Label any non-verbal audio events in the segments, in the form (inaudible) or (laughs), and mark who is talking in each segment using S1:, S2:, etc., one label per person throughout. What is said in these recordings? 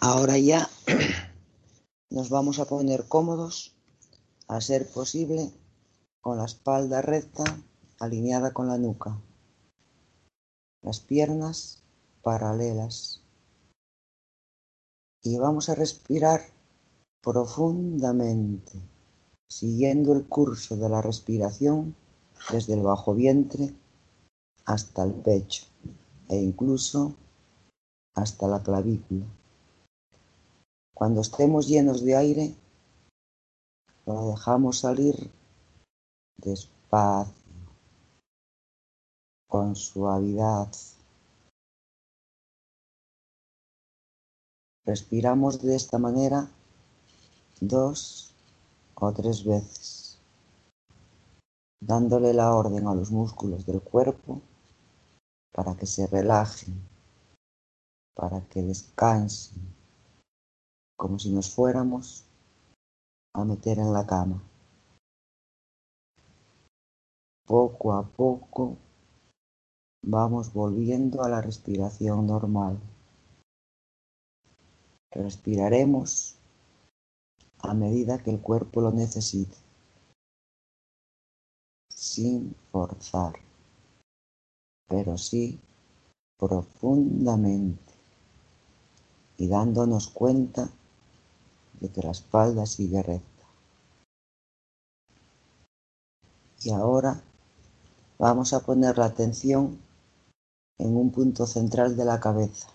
S1: Ahora ya (clears throat) nos vamos a poner cómodos, a ser posible, con la espalda recta, alineada con la nuca. Las piernas paralelas. Y vamos a respirar profundamente, siguiendo el curso de la respiración desde el bajo vientre hasta el pecho e incluso hasta la clavícula. Cuando estemos llenos de aire, lo dejamos salir despacio, con suavidad. Respiramos de esta manera dos o tres veces, dándole la orden a los músculos del cuerpo para que se relajen, para que descansen como si nos fuéramos a meter en la cama. Poco a poco vamos volviendo a la respiración normal. Respiraremos a medida que el cuerpo lo necesite, sin forzar, pero sí profundamente y dándonos cuenta de que la espalda sigue recta. Y ahora vamos a poner la atención en un punto central de la cabeza,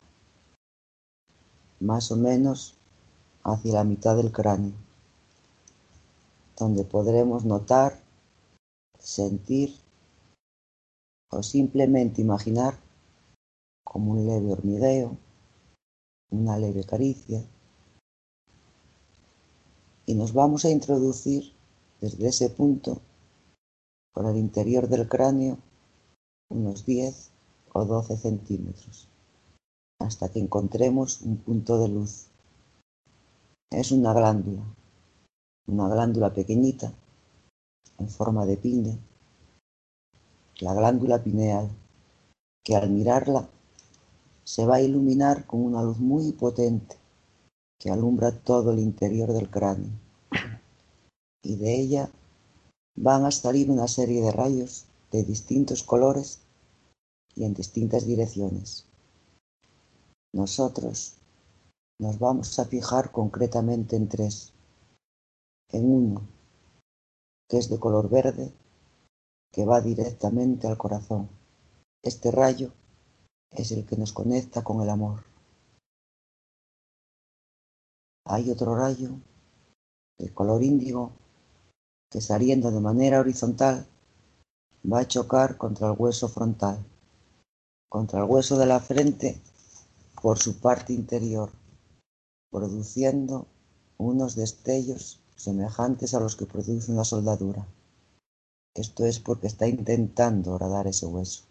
S1: más o menos hacia la mitad del cráneo, donde podremos notar, sentir o simplemente imaginar como un leve hormigueo, una leve caricia, y nos vamos a introducir desde ese punto por el interior del cráneo unos 10 o 12 centímetros hasta que encontremos un punto de luz. Es una glándula, una glándula pequeñita en forma de piña, la glándula pineal, que al mirarla se va a iluminar con una luz muy potente que alumbra todo el interior del cráneo. Y de ella van a salir una serie de rayos de distintos colores y en distintas direcciones. Nosotros nos vamos a fijar concretamente en tres. En uno, que es de color verde, que va directamente al corazón. Este rayo es el que nos conecta con el amor. Hay otro rayo de color índigo que saliendo de manera horizontal va a chocar contra el hueso frontal, contra el hueso de la frente por su parte interior, produciendo unos destellos semejantes a los que produce una soldadura. Esto es porque está intentando horadar ese hueso.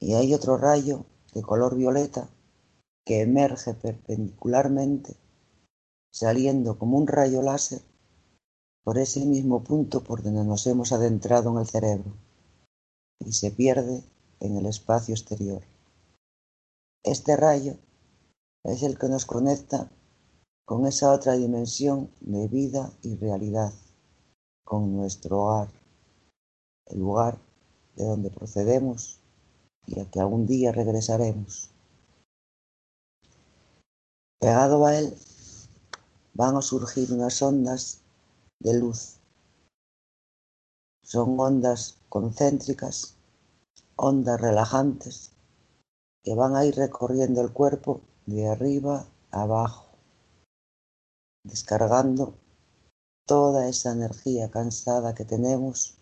S1: Y hay otro rayo de color violeta que emerge perpendicularmente, saliendo como un rayo láser por ese mismo punto por donde nos hemos adentrado en el cerebro y se pierde en el espacio exterior. Este rayo es el que nos conecta con esa otra dimensión de vida y realidad, con nuestro hogar, el lugar de donde procedemos y a que algún día regresaremos. Pegado a él van a surgir unas ondas de luz. Son ondas concéntricas, ondas relajantes, que van a ir recorriendo el cuerpo de arriba a abajo, descargando toda esa energía cansada que tenemos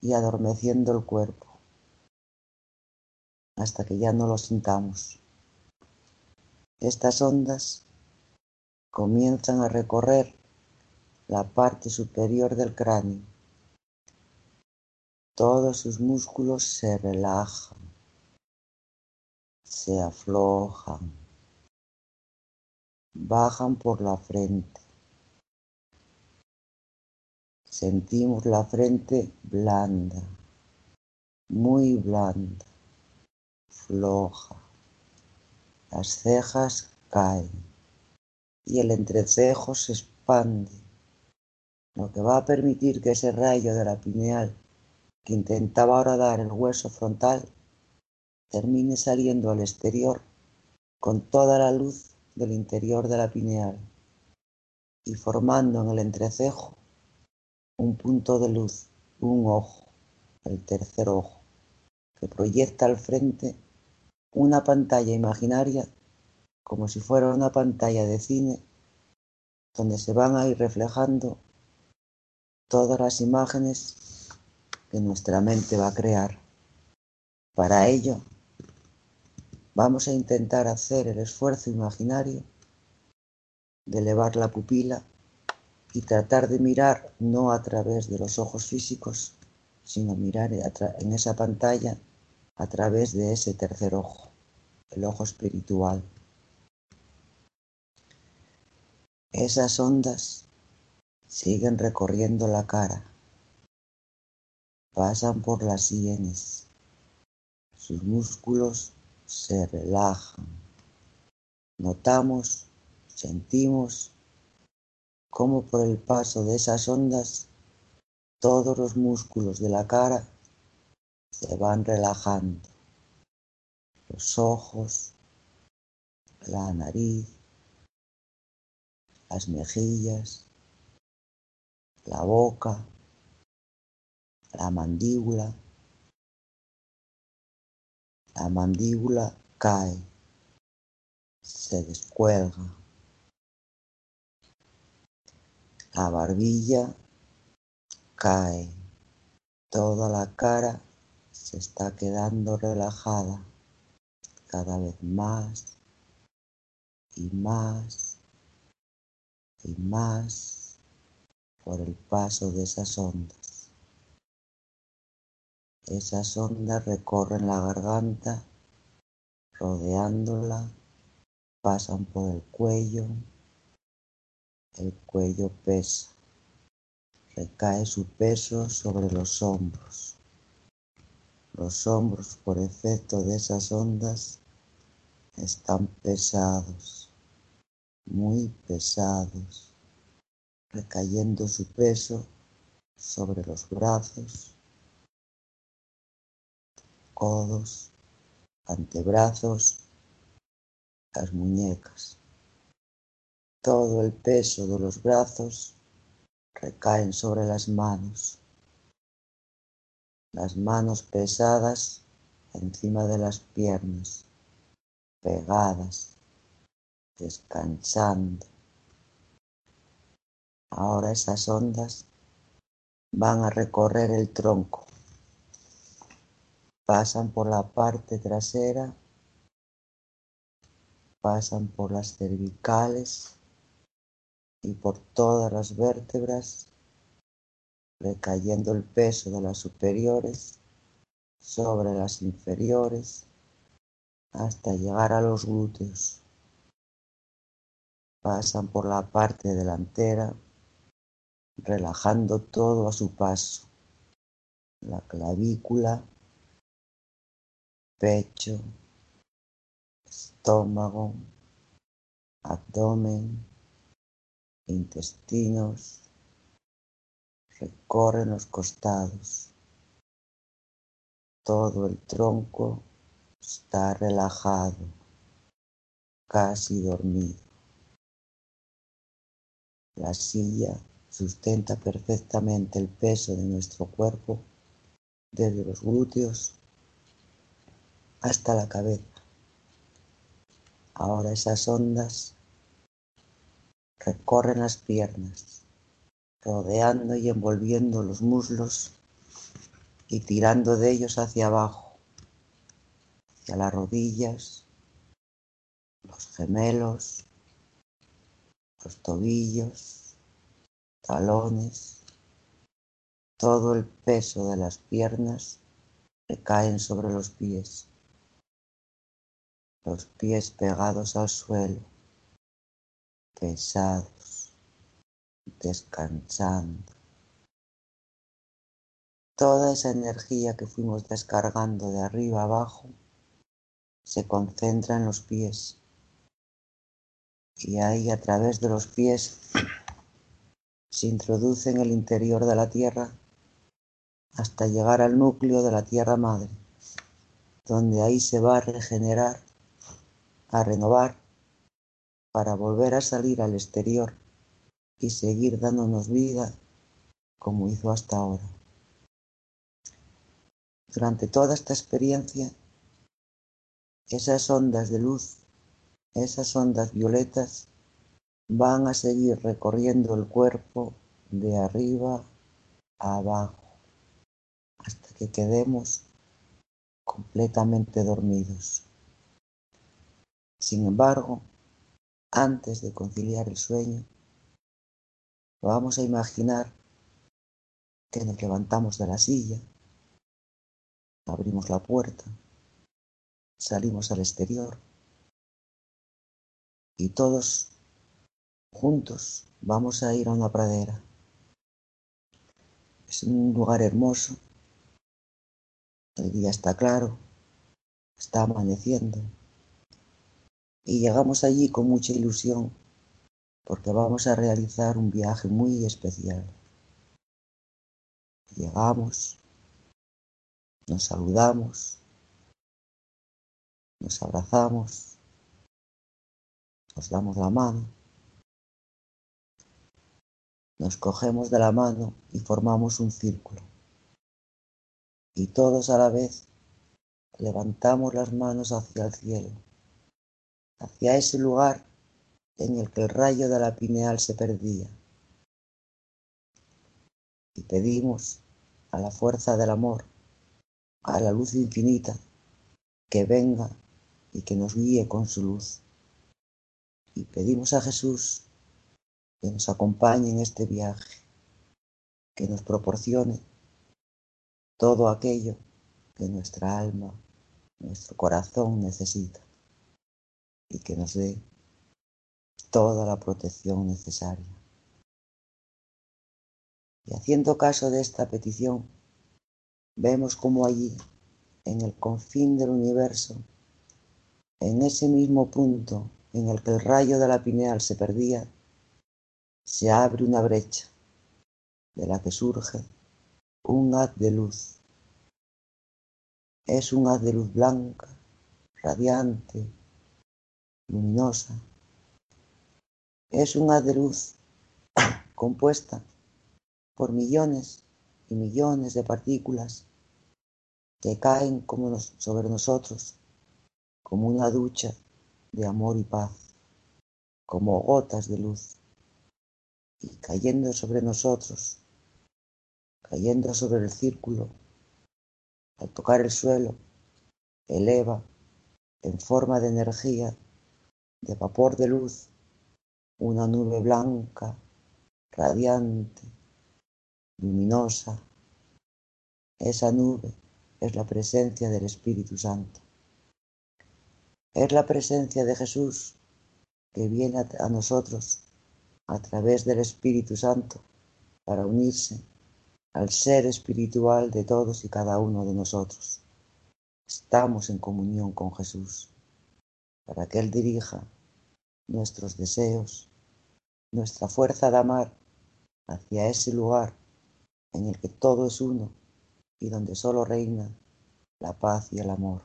S1: y adormeciendo el cuerpo hasta que ya no lo sintamos. Estas ondas comienzan a recorrer la parte superior del cráneo. Todos sus músculos se relajan, se aflojan, bajan por la frente. Sentimos la frente blanda, muy blanda, floja Las cejas caen y el entrecejo se expande, lo que va a permitir que ese rayo de la pineal que intentaba ahora dar el hueso frontal termine saliendo al exterior con toda la luz del interior de la pineal y formando en el entrecejo un punto de luz, un ojo, el tercer ojo, que proyecta al frente una pantalla imaginaria como si fuera una pantalla de cine donde se van a ir reflejando todas las imágenes que nuestra mente va a crear. Para ello, vamos a intentar hacer el esfuerzo imaginario de elevar la pupila y tratar de mirar no a través de los ojos físicos, sino mirar en esa pantalla a través de ese tercer ojo, el ojo espiritual. Esas ondas siguen recorriendo la cara, pasan por las sienes, sus músculos se relajan. Notamos, sentimos cómo por el paso de esas ondas todos los músculos de la cara se van relajando. Los ojos, la nariz, las mejillas, la boca, la mandíbula. La mandíbula cae, se descuelga. La barbilla cae, toda la cara se está quedando relajada cada vez más y más y más por el paso de esas ondas. Esas ondas recorren la garganta, rodeándola, pasan por el cuello, el cuello pesa, recae su peso sobre los hombros. Los hombros por efecto de esas ondas están pesados muy pesados, recayendo su peso sobre los brazos, codos, antebrazos, las muñecas. Todo el peso de los brazos recaen sobre las manos. Las manos pesadas encima de las piernas, pegadas descansando. Ahora esas ondas van a recorrer el tronco, pasan por la parte trasera, pasan por las cervicales y por todas las vértebras, recayendo el peso de las superiores sobre las inferiores hasta llegar a los glúteos. Pasan por la parte delantera, relajando todo a su paso, la clavícula, pecho, estómago, abdomen, intestinos, recorren los costados. Todo el tronco está relajado, casi dormido. La silla sustenta perfectamente el peso de nuestro cuerpo desde los glúteos hasta la cabeza. Ahora esas ondas recorren las piernas, rodeando y envolviendo los muslos y tirando de ellos hacia abajo, hacia las rodillas, los gemelos, los tobillos, talones, todo el peso de las piernas recaen sobre los pies, los pies pegados al suelo, pesados, descansando. Toda esa energía que fuimos descargando de arriba abajo se concentra en los pies y ahí a través de los pies (clears throat) se introduce en el interior de la tierra hasta llegar al núcleo de la tierra madre, donde ahí se va a regenerar, a renovar, para volver a salir al exterior y seguir dándonos vida como hizo hasta ahora. Durante toda esta experiencia, esas ondas de luz, esas ondas violetas, van a seguir recorriendo el cuerpo de arriba a abajo hasta que quedemos completamente dormidos. Sin embargo, antes de conciliar el sueño, vamos a imaginar que nos levantamos de la silla, abrimos la puerta, salimos al exterior y todos juntos vamos a ir a una pradera. Es un lugar hermoso, el día está claro, está amaneciendo. Y llegamos allí con mucha ilusión porque vamos a realizar un viaje muy especial. Llegamos, nos saludamos, nos abrazamos, nos damos la mano, nos cogemos de la mano y formamos un círculo. Y todos a la vez levantamos las manos hacia el cielo, hacia ese lugar en el que el rayo de la pineal se perdía. Y pedimos a la fuerza del amor, a la luz infinita, que venga y que nos guíe con su luz. Y pedimos a Jesús que nos acompañe en este viaje, que nos proporcione todo aquello que nuestra alma, nuestro corazón necesita y que nos dé toda la protección necesaria. Y haciendo caso de esta petición, vemos como allí, en el confín del universo, en ese mismo punto en el que el rayo de la pineal se perdía, se abre una brecha de la que surge un haz de luz. Es un haz de luz blanca, radiante, luminosa, es un haz de luz (clears throat) compuesta por millones y millones de partículas que caen como sobre nosotros como una ducha de amor y paz, como gotas de luz, y cayendo sobre nosotros, cayendo sobre el círculo, al tocar el suelo, eleva en forma de energía, de vapor de luz, una nube blanca, radiante, luminosa. Esa nube es la presencia del Espíritu Santo. Es la presencia de Jesús que viene a nosotros a través del Espíritu Santo para unirse al ser espiritual de todos y cada uno de nosotros. Estamos en comunión con Jesús para que Él dirija nuestros deseos, nuestra fuerza de amar hacia ese lugar en el que todo es uno y donde solo reina la paz y el amor.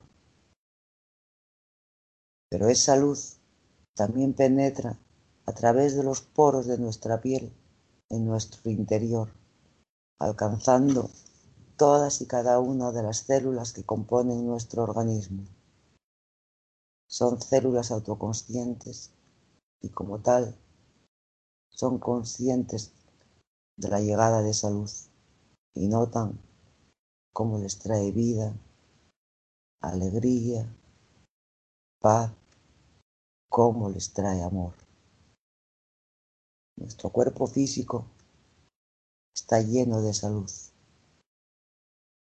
S1: Pero esa luz también penetra a través de los poros de nuestra piel en nuestro interior, alcanzando todas y cada una de las células que componen nuestro organismo. Son células autoconscientes y como tal son conscientes de la llegada de esa luz y notan cómo les trae vida, alegría, paz, cómo les trae amor. Nuestro cuerpo físico está lleno de esa luz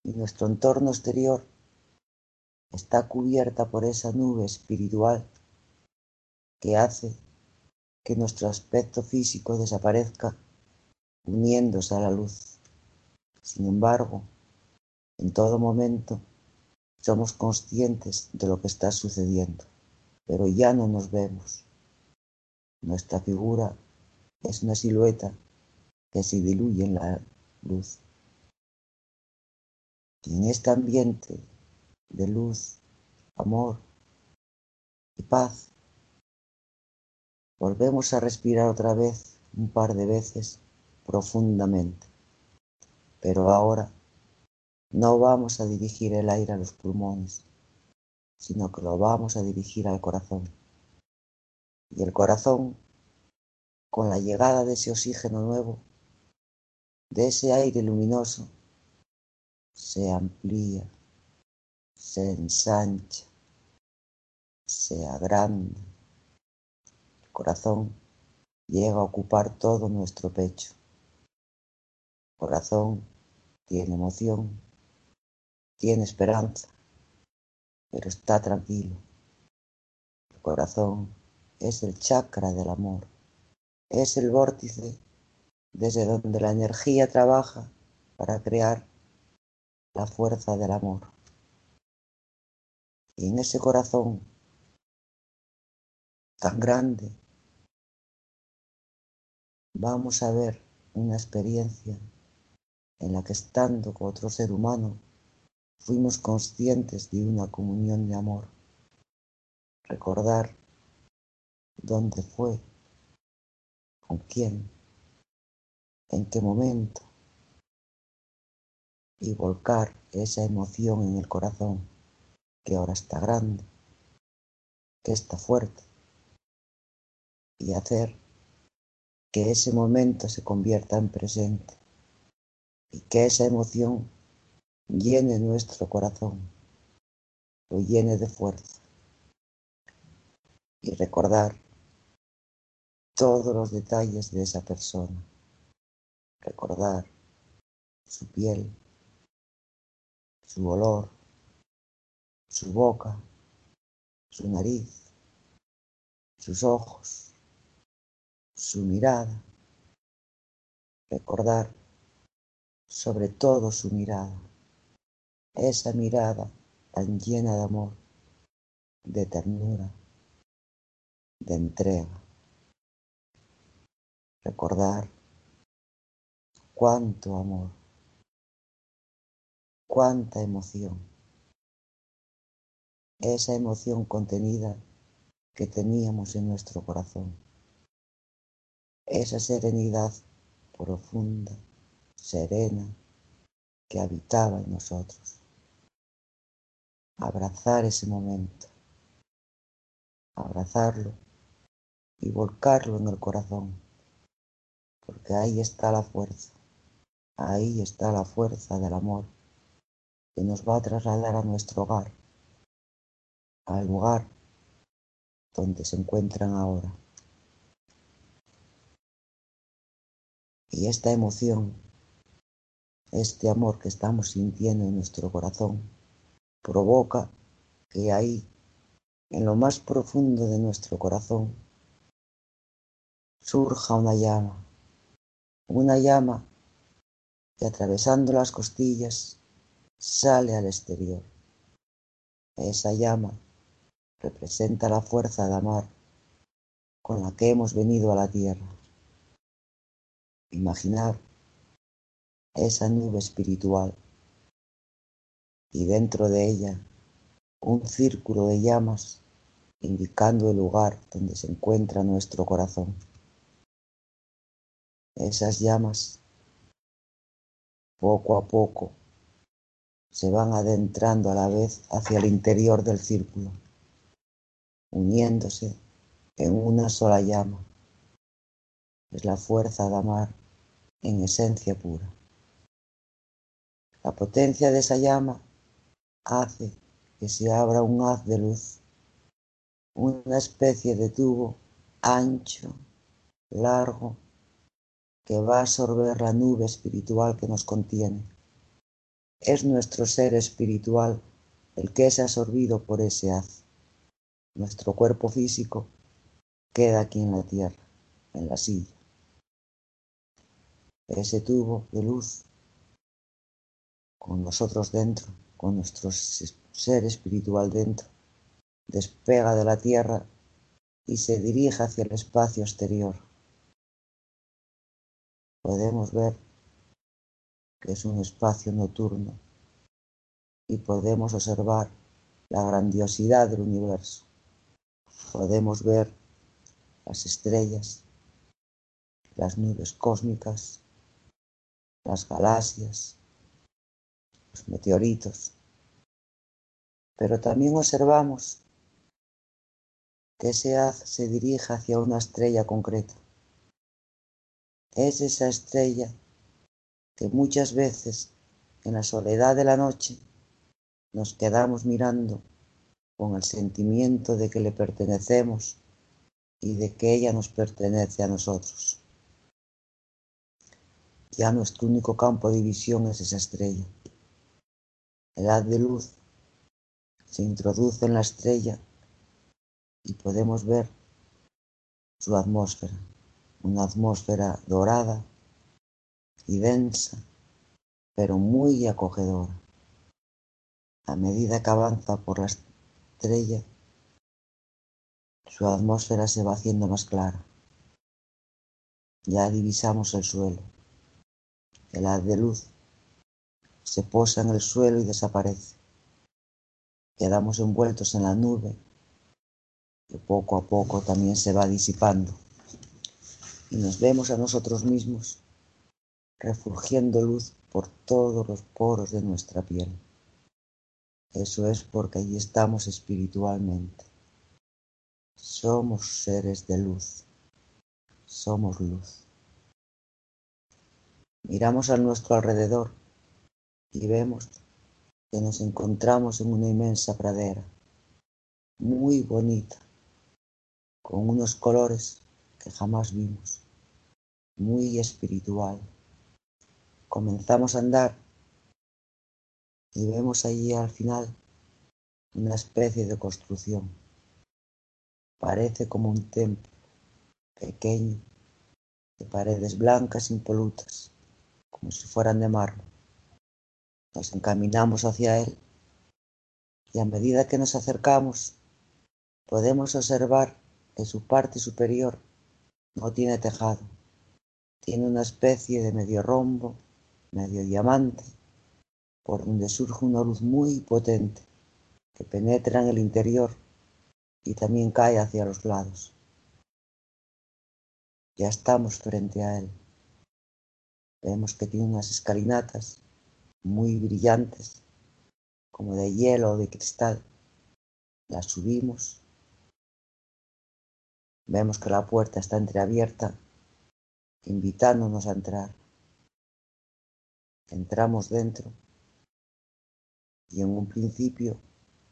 S1: y nuestro entorno exterior está cubierta por esa nube espiritual que hace que nuestro aspecto físico desaparezca uniéndose a la luz. Sin embargo, en todo momento somos conscientes de lo que está sucediendo, pero ya no nos vemos. Nuestra figura es una silueta que se diluye en la luz. Y en este ambiente de luz, amor y paz, volvemos a respirar otra vez un par de veces profundamente. Pero ahora no vamos a dirigir el aire a los pulmones, sino que lo vamos a dirigir al corazón. Y el corazón, con la llegada de ese oxígeno nuevo, de ese aire luminoso, se amplía, se ensancha, se agranda. Corazón llega a ocupar todo nuestro pecho. Corazón tiene emoción, tiene esperanza, pero está tranquilo. El corazón es el chakra del amor, es el vórtice desde donde la energía trabaja para crear la fuerza del amor. Y en ese corazón tan grande vamos a ver una experiencia en la que estando con otro ser humano fuimos conscientes de una comunión de amor. Recordar dónde fue, con quién, en qué momento y volcar esa emoción en el corazón que ahora está grande, que está fuerte y hacer que ese momento se convierta en presente y que esa emoción llene nuestro corazón, lo llene de fuerza. Y recordar todos los detalles de esa persona, recordar su piel, su olor, su boca, su nariz, sus ojos, su mirada, recordar sobre todo su mirada esa mirada tan llena de amor, de ternura, de entrega. Recordar cuánto amor, cuánta emoción, esa emoción contenida que teníamos en nuestro corazón, esa serenidad profunda, serena, que habitaba en nosotros abrazar ese momento, abrazarlo y volcarlo en el corazón, porque ahí está la fuerza, ahí está la fuerza del amor que nos va a trasladar a nuestro hogar, al lugar donde se encuentran ahora. Y esta emoción, este amor que estamos sintiendo en nuestro corazón, provoca que ahí, en lo más profundo de nuestro corazón, surja una llama, una llama que atravesando las costillas sale al exterior. Esa llama representa la fuerza de amar con la que hemos venido a la tierra. Imaginar esa nube espiritual y dentro de ella un círculo de llamas indicando el lugar donde se encuentra nuestro corazón. Esas llamas poco a poco se van adentrando a la vez hacia el interior del círculo, uniéndose en una sola llama. Es la fuerza de amar en esencia pura. La potencia de esa llama hace que se abra un haz de luz, una especie de tubo ancho, largo, que va a absorber la nube espiritual que nos contiene. Es nuestro ser espiritual el que es absorbido por ese haz. Nuestro cuerpo físico queda aquí en la tierra, en la silla. Ese tubo de luz con nosotros dentro con nuestro ser espiritual dentro, despega de la Tierra y se dirige hacia el espacio exterior. Podemos ver que es un espacio nocturno y podemos observar la grandiosidad del universo. Podemos ver las estrellas, las nubes cósmicas, las galaxias, los meteoritos. Pero también observamos que ese haz se dirige hacia una estrella concreta. Es esa estrella que muchas veces en la soledad de la noche nos quedamos mirando con el sentimiento de que le pertenecemos y de que ella nos pertenece a nosotros. Ya nuestro único campo de visión es esa estrella. El haz de luz se introduce en la estrella y podemos ver su atmósfera, una atmósfera dorada y densa, pero muy acogedora. A medida que avanza por la estrella, su atmósfera se va haciendo más clara. Ya divisamos el suelo. El haz de luz se posa en el suelo y desaparece. Quedamos envueltos en la nube que poco a poco también se va disipando y nos vemos a nosotros mismos refulgiendo luz por todos los poros de nuestra piel. Eso es porque allí estamos espiritualmente. Somos seres de luz. Somos luz. Miramos a nuestro alrededor y vemos que nos encontramos en una inmensa pradera, muy bonita, con unos colores que jamás vimos, muy espiritual. Comenzamos a andar y vemos allí al final una especie de construcción. Parece como un templo pequeño de paredes blancas impolutas, como si fueran de mármol. Nos encaminamos hacia él y a medida que nos acercamos podemos observar en su parte superior no tiene tejado. Tiene una especie de medio rombo, medio diamante, por donde surge una luz muy potente que penetra en el interior y también cae hacia los lados. Ya estamos frente a él. Vemos que tiene unas escalinatas muy brillantes, como de hielo o de cristal. Las subimos Vemos que la puerta está entreabierta, invitándonos a entrar. Entramos dentro y en un principio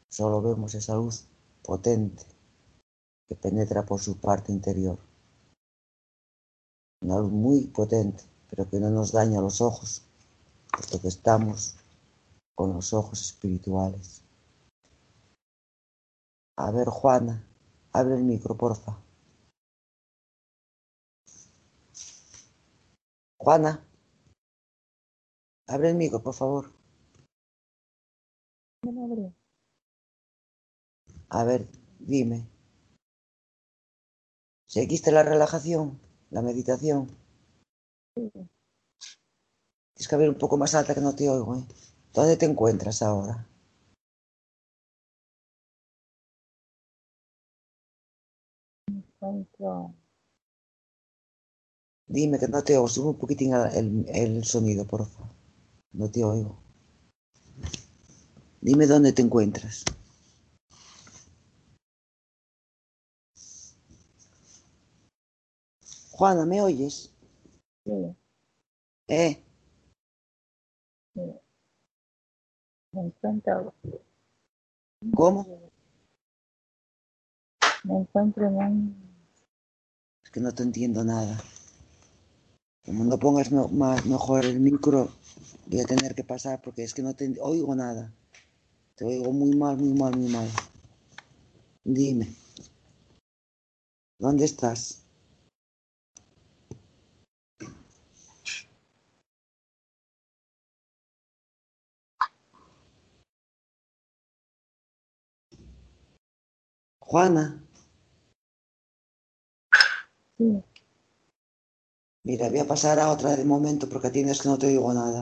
S1: solo vemos esa luz potente que penetra por su parte interior. Una luz muy potente, pero que no nos daña los ojos, puesto que estamos con los ojos espirituales. A ver, Juana, abre el micro, porfa. Juana, abre el micro, por favor. A ver, dime. ¿Seguiste la relajación, la meditación? Tienes que abrir un poco más alta que no te oigo. ¿eh? ¿Dónde te encuentras ahora?
S2: Me encuentro
S1: Dime que no te oigo. Sube un poquitín el, el sonido, por favor. No te oigo. Dime dónde te encuentras. Juana, ¿me oyes?
S2: Sí.
S1: ¿Eh?
S2: Sí. Me encuentro.
S1: ¿Cómo?
S2: Me encuentro en un...
S1: Es que no te entiendo nada. Como no pongas más mejor el micro, voy a tener que pasar porque es que no te oigo nada. Te oigo muy mal, muy mal, muy mal. Dime, ¿dónde estás? Juana,
S2: Sí,
S1: mira, voy a pasar a otra de momento porque tienes que no te digo nada.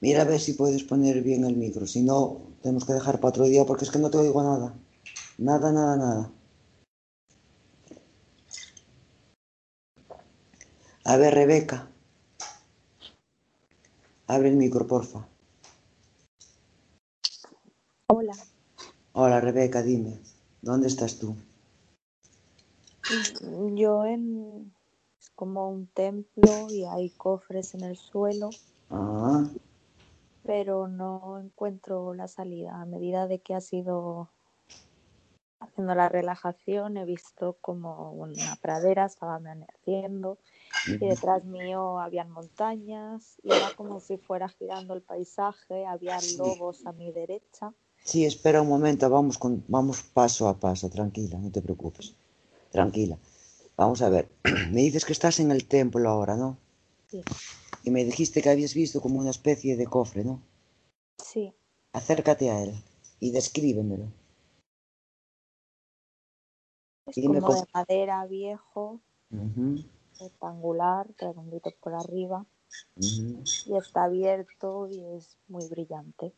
S1: Mira a ver si puedes poner bien el micro. Si no, tenemos que dejar para otro día porque es que no te oigo nada. Nada, nada, nada. A ver, Rebeca. Abre el micro, porfa.
S3: Hola,
S1: Hola, Rebeca, dime. ¿Dónde estás tú?
S3: Mm, yo en es como un templo y hay cofres en el suelo,
S1: Ah,
S3: pero no encuentro la salida. A medida de que ha sido haciendo la relajación, he visto como una pradera estaba amaneciendo y detrás mío habían montañas y era como si fuera girando el paisaje, había lobos a mi derecha.
S1: Sí, espera un momento, vamos, con, vamos paso a paso, tranquila, no te preocupes. Tranquila. Vamos a ver. (clears throat) Me dices que estás en el templo ahora, ¿no?
S3: Sí,
S1: Y me dijiste que habías visto como una especie de cofre, ¿no?
S3: sí,
S1: Acércate a él y descríbemelo.
S3: es
S1: dime
S3: como
S1: cómo.
S3: de madera viejo, rectangular, redondito por arriba. y está abierto y es muy brillante.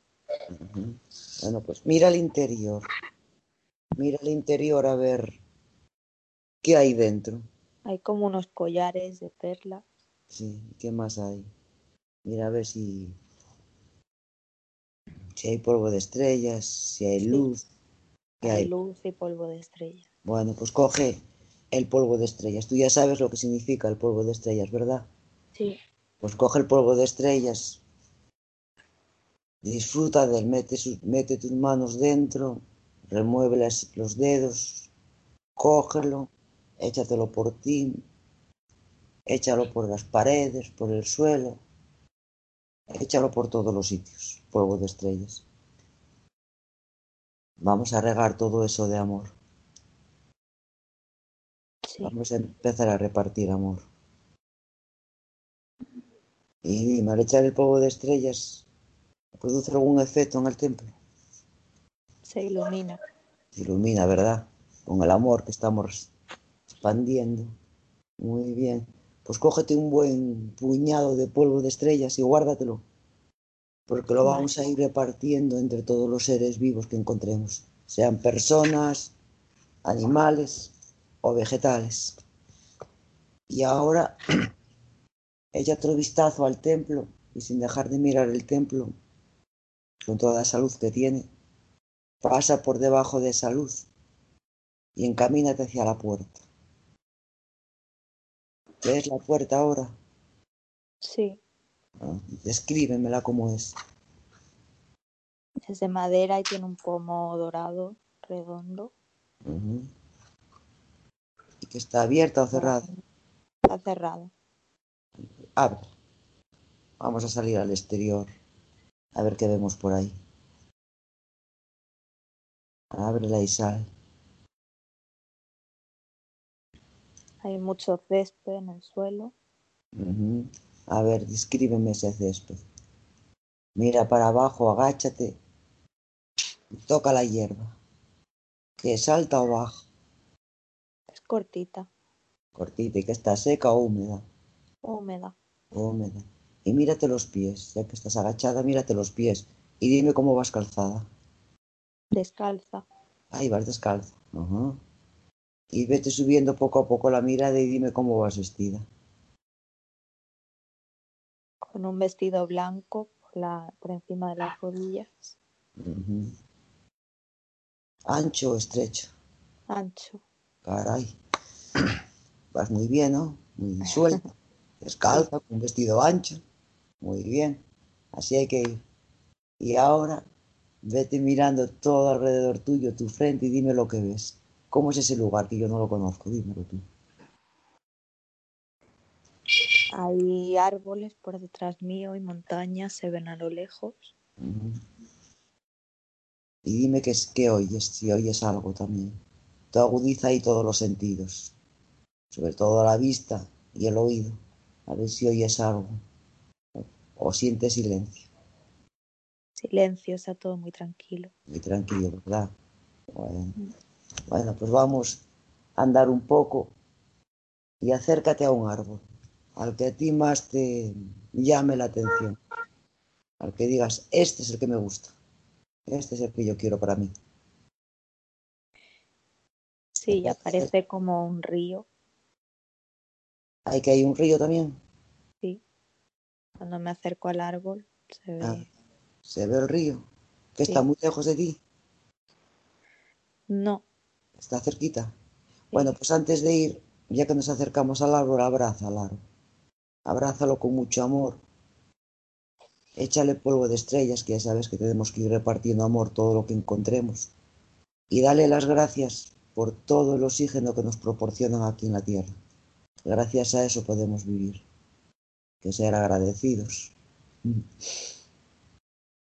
S1: Bueno, pues mira el interior. Mira el interior a ver qué hay dentro.
S3: Hay como unos collares de perlas,
S1: Sí, ¿qué más hay? Mira a ver si, si hay polvo de estrellas, si hay
S3: Sí.
S1: luz, qué
S3: hay
S1: hay.
S3: luz y polvo de estrella.
S1: Bueno, pues coge el polvo de estrellas. Tú ya sabes lo que significa el polvo de estrellas, ¿verdad?
S3: Sí,
S1: Pues coge el polvo de estrellas, disfruta de él, mete, sus- mete tus manos dentro, remueve las- los dedos, cógelo, échatelo por ti, échalo por las paredes, por el suelo, échalo por todos los sitios, polvo de estrellas. Vamos a regar todo eso de amor.
S3: sí.
S1: Vamos a empezar a repartir amor. Y al echar el polvo de estrellas, ¿produce algún efecto en el templo?
S3: Se ilumina.
S1: Se ilumina, ¿verdad? Con el amor que estamos expandiendo. Muy bien. Pues cógete un buen puñado de polvo de estrellas y guárdatelo, porque lo vamos a ir repartiendo entre todos los seres vivos que encontremos, sean personas, animales o vegetales. Y ahora (clears throat) echa otro vistazo al templo y sin dejar de mirar el templo, con toda la salud que tiene, pasa por debajo de esa luz y encamínate hacia la puerta. ¿Ves la puerta ahora?
S3: Sí,
S1: Ah, Descríbemela como es.
S3: es de madera y tiene un pomo dorado, redondo.
S1: Y que está abierta o cerrada.
S3: Está cerrada.
S1: Abre. Vamos a salir al exterior. A ver qué vemos por ahí. Ábrela y sal.
S3: Hay mucho césped en el suelo.
S1: A ver, descríbeme ese césped. Mira para abajo, agáchate. y Toca la hierba. Que salta o baja.
S3: Es cortita,
S1: Cortita y que está seca o húmeda.
S3: húmeda.
S1: Húmeda. Y mírate los pies. Ya que estás agachada, mírate los pies. Y dime cómo vas calzada.
S3: Descalza.
S1: Ahí vas descalza. Ajá. Y vete subiendo poco a poco la mirada y dime cómo vas vestida.
S3: Con un vestido blanco por, la, por encima de las rodillas.
S1: Ujú. Ancho o estrecho.
S3: Ancho.
S1: Caray. Vas muy bien, ¿no? Muy suelta. Descalza, con un vestido ancho. Muy bien. Así hay que ir. Y ahora vete mirando todo alrededor tuyo, tu frente, y dime lo que ves. ¿Cómo es ese lugar que yo no lo conozco? Dímelo tú.
S3: Hay árboles por detrás mío y montañas se ven a lo lejos.
S1: Y dime qué es que oyes, si oyes algo también. Tú agudiza ahí todos los sentidos, sobre todo la vista y el oído, a ver si oyes algo o, sientes silencio.
S3: Silencio, está todo muy tranquilo.
S1: Muy tranquilo, ¿verdad? Bueno, Bueno, pues vamos a andar un poco y acércate a un árbol, al que a ti más te llame la atención, al que digas, este es el que me gusta, este es el que yo quiero para mí.
S3: Sí, ya parece como un río.
S1: Hay que hay un río también.
S3: Cuando me acerco al árbol se ve.
S1: Ah, se ve el río, que
S3: Sí.
S1: está muy lejos de ti,
S3: No,
S1: está cerquita. Bueno, pues antes de ir, ya que nos acercamos al árbol, abraza al árbol. Abrázalo con mucho amor. Échale polvo de estrellas, que ya sabes que tenemos que ir repartiendo amor todo lo que encontremos. Y dale las gracias por todo el oxígeno que nos proporcionan aquí en la tierra. Gracias a eso podemos vivir. Que ser agradecidos.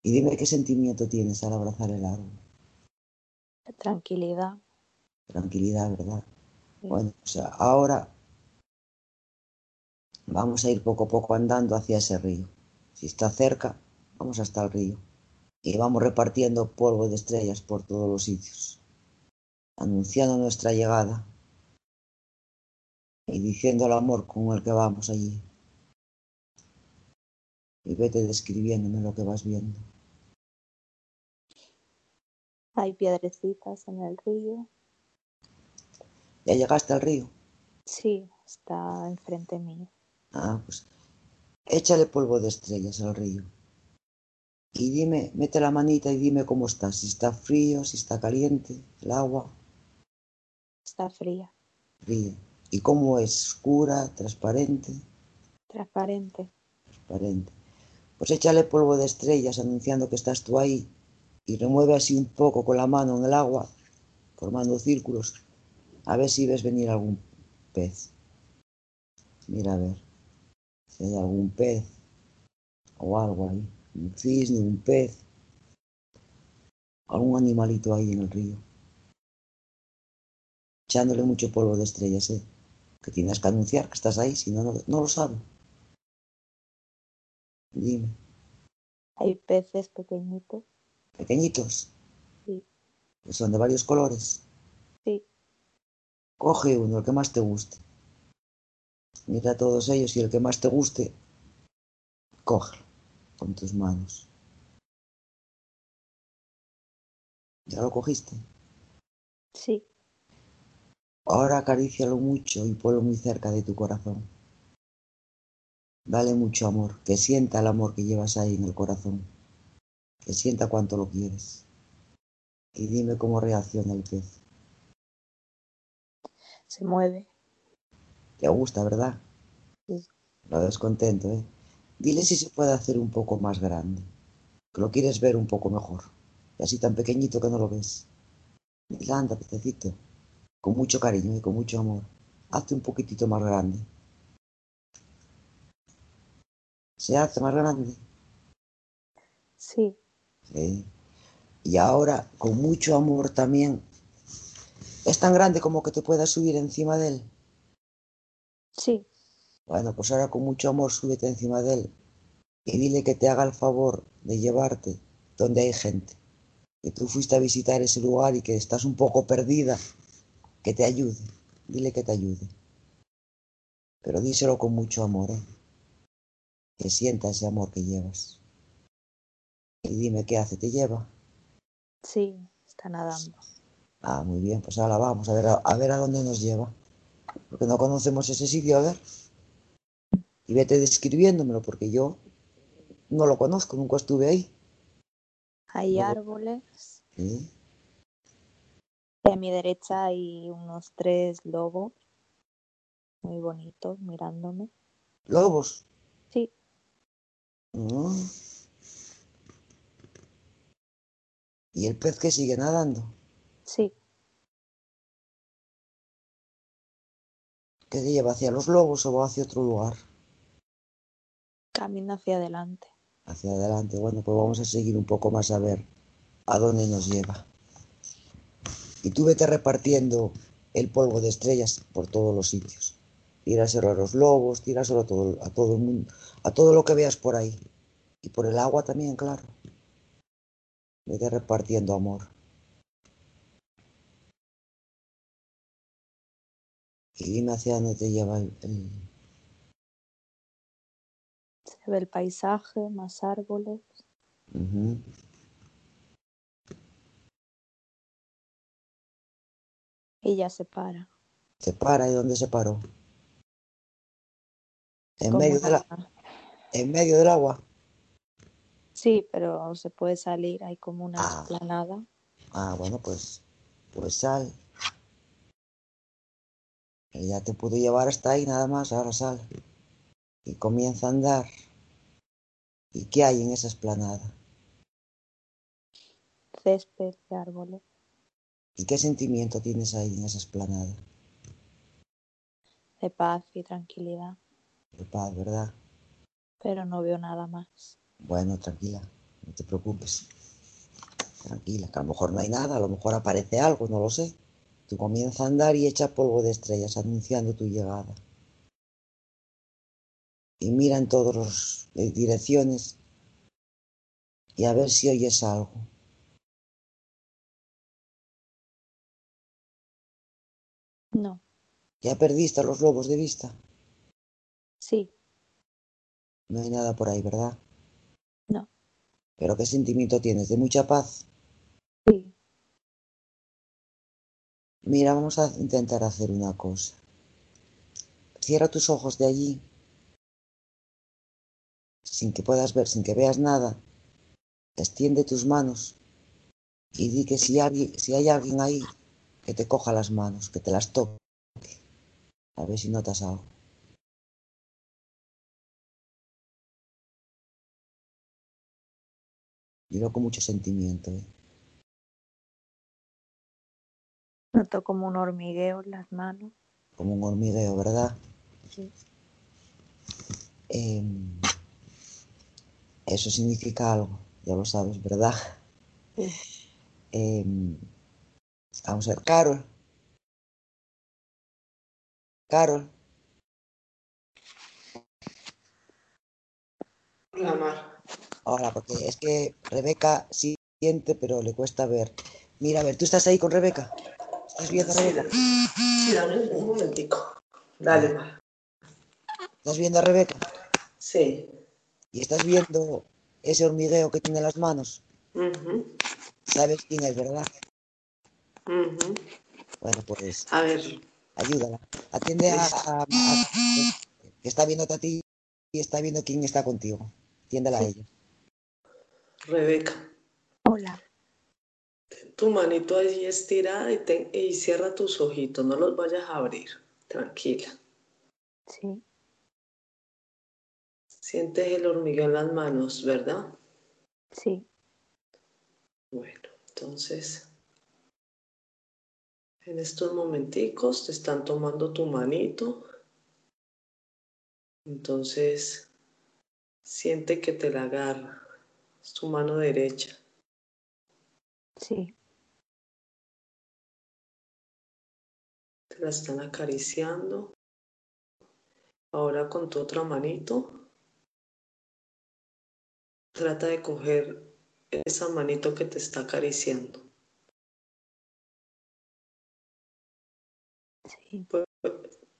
S1: Y dime qué sentimiento tienes al abrazar el árbol.
S3: tranquilidad.
S1: Tranquilidad, ¿verdad?
S3: Sí.
S1: Bueno, pues ahora vamos a ir poco a poco andando hacia ese río. Si está cerca, vamos hasta el río. Y vamos repartiendo polvo de estrellas por todos los sitios, anunciando nuestra llegada y diciendo el amor con el que vamos allí. Y vete describiéndome lo que vas viendo.
S3: Hay piedrecitas en el río.
S1: ¿Ya llegaste al río?
S3: Sí, está enfrente mío.
S1: Ah, pues échale polvo de estrellas al río. Y dime, mete la manita y dime cómo está, si está frío, si está caliente, el agua,
S3: Está fría,
S1: fría. ¿Y cómo es? ¿Oscura, transparente?
S3: transparente.
S1: Transparente. Pues échale polvo de estrellas anunciando que estás tú ahí y remueve así un poco con la mano en el agua, formando círculos, a ver si ves venir algún pez. Mira a ver si hay algún pez o algo ahí, un cisne, un pez, algún animalito ahí en el río. Echándole mucho polvo de estrellas, ¿eh? Que tienes que anunciar que estás ahí, si no, no, lo sabe. Dime,
S3: Hay peces pequeñitos.
S1: pequeñitos,
S3: Sí,
S1: que son de varios colores.
S3: sí.
S1: Coge uno, el que más te guste. Mira a todos ellos y el que más te guste, cógelo con tus manos. ¿Ya lo cogiste?
S3: Sí,
S1: Ahora acarícialo mucho y ponlo muy cerca de tu corazón. Dale mucho amor, que sienta el amor que llevas ahí en el corazón, que sienta cuánto lo quieres. Y dime cómo reacciona el pez.
S3: se mueve.
S1: Te gusta, ¿verdad?
S3: Sí.
S1: Lo ves contento, ¿eh? Dile si se puede hacer un poco más grande, que lo quieres ver un poco mejor, y así tan pequeñito que no lo ves. Dile, anda, pececito, con mucho cariño y con mucho amor, hazte un poquitito más grande. Se hace más grande,
S3: Sí,
S1: sí. Y ahora, con mucho amor también, es tan grande como que te puedas subir encima de él.
S3: sí,
S1: Bueno, pues ahora con mucho amor súbete encima de él y dile que te haga el favor de llevarte donde hay gente. Que tú fuiste a visitar ese lugar y que estás un poco perdida. Que te ayude. Dile que te ayude. Pero díselo con mucho amor, ¿eh? Que sienta ese amor que llevas. Y dime qué hace, ¿te lleva?
S3: sí, está nadando.
S1: Ah, muy bien, pues ahora vamos a ver a, a ver a dónde nos lleva. Porque no conocemos ese sitio, a ver. Y vete describiéndomelo, porque yo no lo conozco, nunca estuve ahí.
S3: Hay árboles.
S1: ¿Sí?
S3: Y a mi derecha hay unos tres lobos muy bonitos mirándome.
S1: Lobos. Mm. Y el pez que sigue nadando.
S3: sí,
S1: ¿Qué te lleva hacia los lobos o va hacia otro lugar?
S3: camina hacia adelante.
S1: Hacia adelante. Bueno, pues vamos a seguir un poco más a ver a dónde nos lleva. Y tú vete repartiendo el polvo de estrellas por todos los sitios. Tíraselo a los lobos, tíraselo a todo, a todo el mundo, a todo lo que veas por ahí. Y por el agua también, claro. Vete repartiendo amor. Y dime hacia dónde te lleva el, el-
S3: Se ve el paisaje, más árboles.
S1: Ujú.
S3: Y ya se para.
S1: Se para, ¿y dónde se paró? En medio, de la-
S3: una-
S1: en medio del agua.
S3: Sí, pero se puede salir, hay como una
S1: Ah.
S3: explanada.
S1: Ah, bueno, pues, pues sal. Ella te pudo llevar hasta ahí nada más, ahora sal. Y comienza a andar. ¿Y qué hay en esa esplanada?
S3: Césped de árboles.
S1: ¿Y qué sentimiento tienes ahí en esa esplanada?
S3: de paz y tranquilidad,
S1: De paz, ¿verdad?
S3: pero no veo nada más.
S1: Bueno, tranquila, no te preocupes. Tranquila, que a lo mejor no hay nada, a lo mejor aparece algo, no lo sé. Tú comienza a andar y echa polvo de estrellas anunciando tu llegada. Y mira en todas las eh, direcciones y a ver si oyes algo.
S3: No,
S1: Ya perdiste a los lobos de vista.
S3: Sí,
S1: No hay nada por ahí, ¿verdad?
S3: No.
S1: Pero ¿qué sentimiento tienes? ¿De mucha paz?
S3: sí,
S1: Mira, vamos a intentar hacer una cosa. Cierra tus ojos de allí, sin que puedas ver, sin que veas nada. Extiende tus manos y di que si, alguien, si hay alguien ahí, que te coja las manos, que te las toque. A ver si notas algo. Dilo con mucho sentimiento. ¿eh?
S3: noto como un hormigueo en las manos.
S1: como un hormigueo, ¿verdad?
S3: Sí.
S1: Em, eso significa algo, ya lo sabes, ¿verdad?
S3: Sí.
S1: Em, vamos a ver, Carol. Carol,
S4: Hola, Mar.
S1: Hola, porque es que Rebeca sí siente, pero le cuesta ver. Mira, a ver, ¿tú estás ahí con Rebeca? ¿Estás viendo a Rebeca?
S4: sí, dame un momentico. Dale.
S1: ¿Estás viendo a Rebeca?
S4: Sí.
S1: ¿Y estás viendo ese hormigueo que tiene en las manos?
S4: Ujú,
S1: ¿Sabes quién es, verdad?
S4: ujú.
S1: Bueno, pues
S4: A ver,
S1: ayúdala. Atiende a, a- a- que está viéndote a ti y está viendo quién está contigo. Atiéndela a ella.
S4: Rebeca,
S3: Hola,
S4: ten tu manito allí estirada y, ten- y cierra tus ojitos, no los vayas a abrir. Tranquila.
S3: sí,
S4: Sientes el hormigueo en las manos, ¿verdad?
S3: sí,
S4: Bueno, entonces, en estos momenticos te están tomando tu manito. Entonces, siente que te la agarra. Es tu mano derecha.
S3: sí,
S4: Te la están acariciando. Ahora con tu otra manito, trata de coger esa manito que te está acariciando.
S3: sí,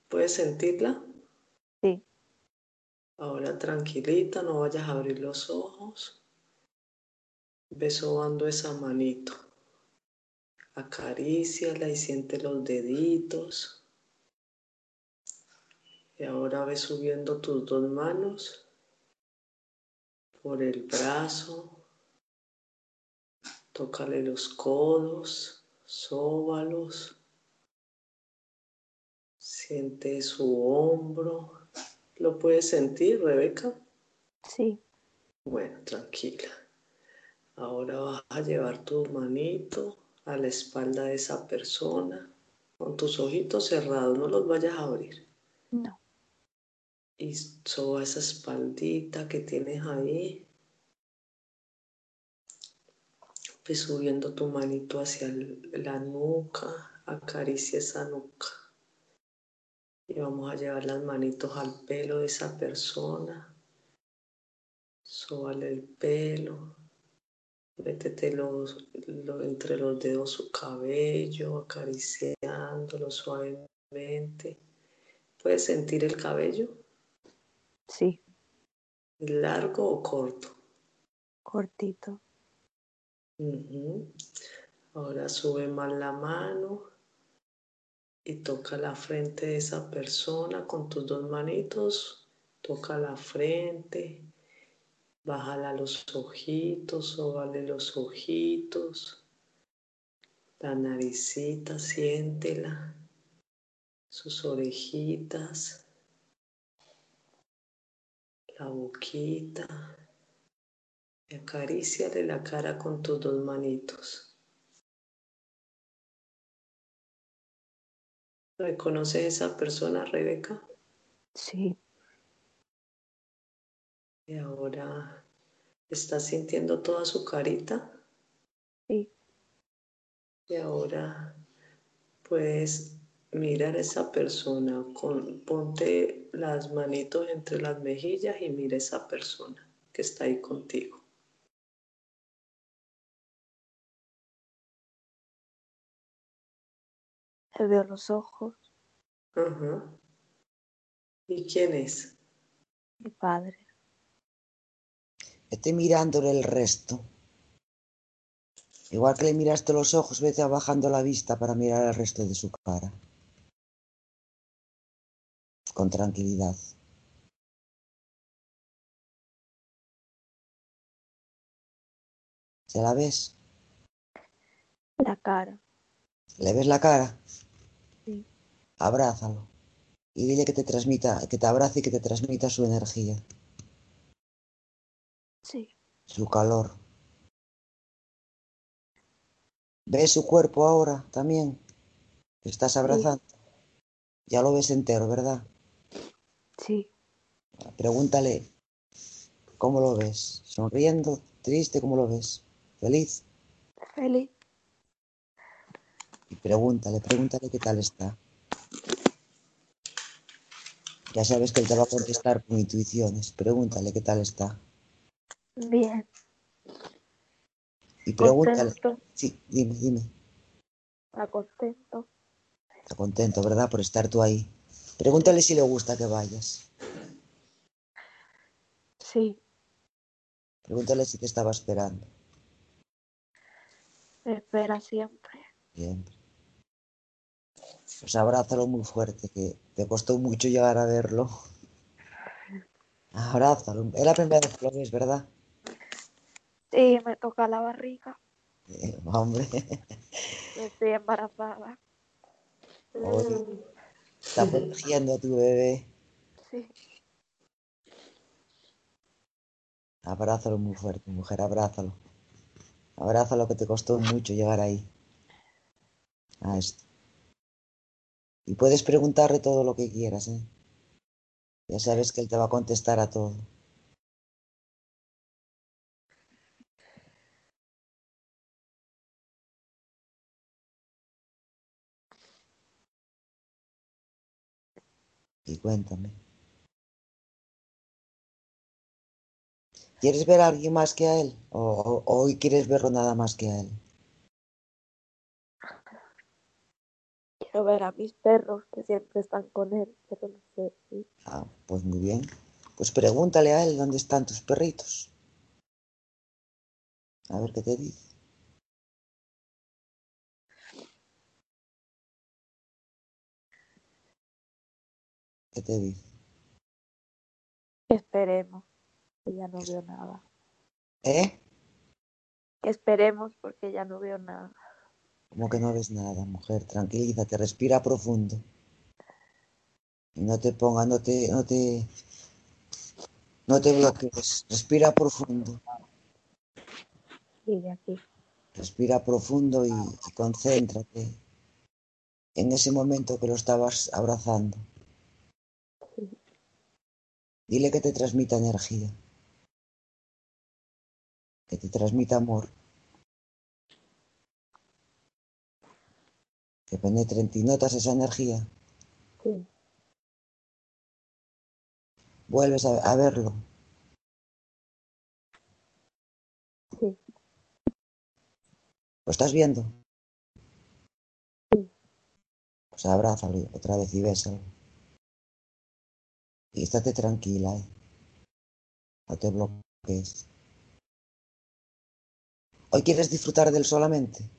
S4: ¿Puedes sentirla?
S3: sí,
S4: Ahora tranquilita, no vayas a abrir los ojos. Ve sobando esa manito. Acaríciala y siente los deditos. Y ahora ve subiendo tus dos manos por el brazo. Tócale los codos, sóbalos. Siente su hombro. ¿Lo puedes sentir, Rebeca?
S3: sí,
S4: Bueno, tranquila. Ahora vas a llevar tu manito a la espalda de esa persona con tus ojitos cerrados, no los vayas a abrir.
S3: no,
S4: Y soba esa espaldita que tienes ahí. Ve subiendo tu manito hacia la nuca, acaricia esa nuca. Y vamos a llevar las manitos al pelo de esa persona. Sóbale el pelo. Métete los, lo- entre los dedos su cabello, acariciándolo suavemente. ¿Puedes sentir el cabello?
S3: Sí,
S4: ¿Largo o corto?
S3: cortito.
S4: Ahora sube más la mano y toca la frente de esa persona con tus dos manitos. Toca la frente, bájala los ojitos, sóbale los ojitos, la naricita, siéntela, sus orejitas, la boquita. Y acaríciale la cara con tus dos manitos. ¿Reconoces esa persona, Rebeca?
S3: Sí,
S4: Y ahora estás sintiendo toda su carita.
S3: sí,
S4: Y ahora puedes mirar a esa persona. Con, ponte las manitos entre las mejillas y mira a esa persona que está ahí contigo.
S3: le veo los ojos,
S4: Ajá. ¿Y quién es?
S3: mi padre.
S1: Vete mirándole el resto. Igual que le miraste los ojos, vete bajando la vista para mirar el resto de su cara. Con tranquilidad. ¿Se la ves?
S3: La cara,
S1: ¿Le ves la cara?
S3: Sí.
S1: Abrázalo. Y dile que te transmita, que te abrace y que te transmita su energía,
S3: sí,
S1: su calor. ¿Ves su cuerpo ahora también? ¿Te estás abrazando? Ya lo ves entero, ¿verdad?
S3: sí,
S1: Pregúntale cómo lo ves. ¿Sonriendo? ¿Triste? ¿Cómo lo ves? ¿Feliz?
S3: feliz.
S1: Y pregúntale, pregúntale qué tal está. Ya sabes que él te va a contestar con intuiciones. Pregúntale qué tal está.
S3: Bien,
S1: Y pregúntale.
S3: contento,
S1: Sí, dime, dime.
S3: está contento.
S1: Está contento, ¿verdad? Por estar tú ahí. Pregúntale si le gusta que vayas.
S3: Sí,
S1: Pregúntale si te estaba esperando.
S3: me espera siempre.
S1: Siempre. Pues abrázalo muy fuerte, que te costó mucho llegar a verlo. (laughs) Abrázalo. Es la primera vez que lo ves, ¿verdad?
S3: Sí, me toca la barriga.
S1: Eh, (laughs) hombre,
S3: Estoy embarazada.
S1: Oye. está protegiendo a tu bebé.
S3: Sí,
S1: Abrázalo muy fuerte, mujer, abrázalo. Abrázalo que te costó mucho llegar ahí. A esto. Y puedes preguntarle todo lo que quieras, ¿eh? Ya sabes que él te va a contestar a todo. Y cuéntame. ¿Quieres ver a alguien más que a él? ¿O, hoy quieres verlo nada más que a él?
S3: quiero ver a mis perros que siempre están con él, pero no sé si
S1: Ah, pues muy bien. Pues pregúntale a él dónde están tus perritos. A ver qué te dice. ¿Qué te dice?
S3: esperemos, que ya no veo nada.
S1: ¿Eh?
S3: Esperemos porque ya no veo nada.
S1: Como que no ves nada, mujer. Tranquilízate, respira profundo. Y no te pongas, no te, no te, no te bloquees. Respira profundo.
S3: Sigue aquí.
S1: Respira profundo y, y concéntrate en ese momento que lo estabas abrazando. Dile que te transmita energía, que te transmita amor, que penetre en ti. ¿Notas esa energía?
S3: Sí,
S1: Vuelves a, a verlo.
S3: sí,
S1: ¿Lo estás viendo?
S3: Sí.
S1: Pues abrázalo otra vez y bésalo. Y estate tranquila, ¿eh? No te bloquees. ¿Hoy quieres disfrutar del solamente?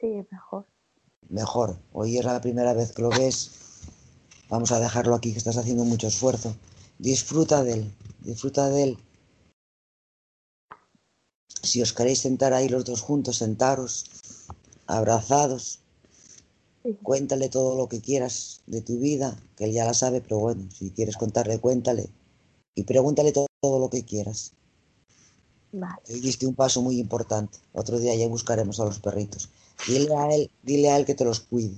S3: Sí, mejor.
S1: Mejor. Hoy es la primera vez que lo ves. Vamos a dejarlo aquí, que estás haciendo mucho esfuerzo. Disfruta de él, disfruta de él. Si os queréis sentar ahí los dos juntos, sentaros, abrazados. Cuéntale todo lo que quieras de tu vida, que él ya la sabe, pero bueno, si quieres contarle, cuéntale. Y pregúntale todo, todo lo que quieras.
S3: Vale.
S1: Hoy diste un paso muy importante. Otro día ya buscaremos a los perritos. Dile a él, dile a él que te los cuide.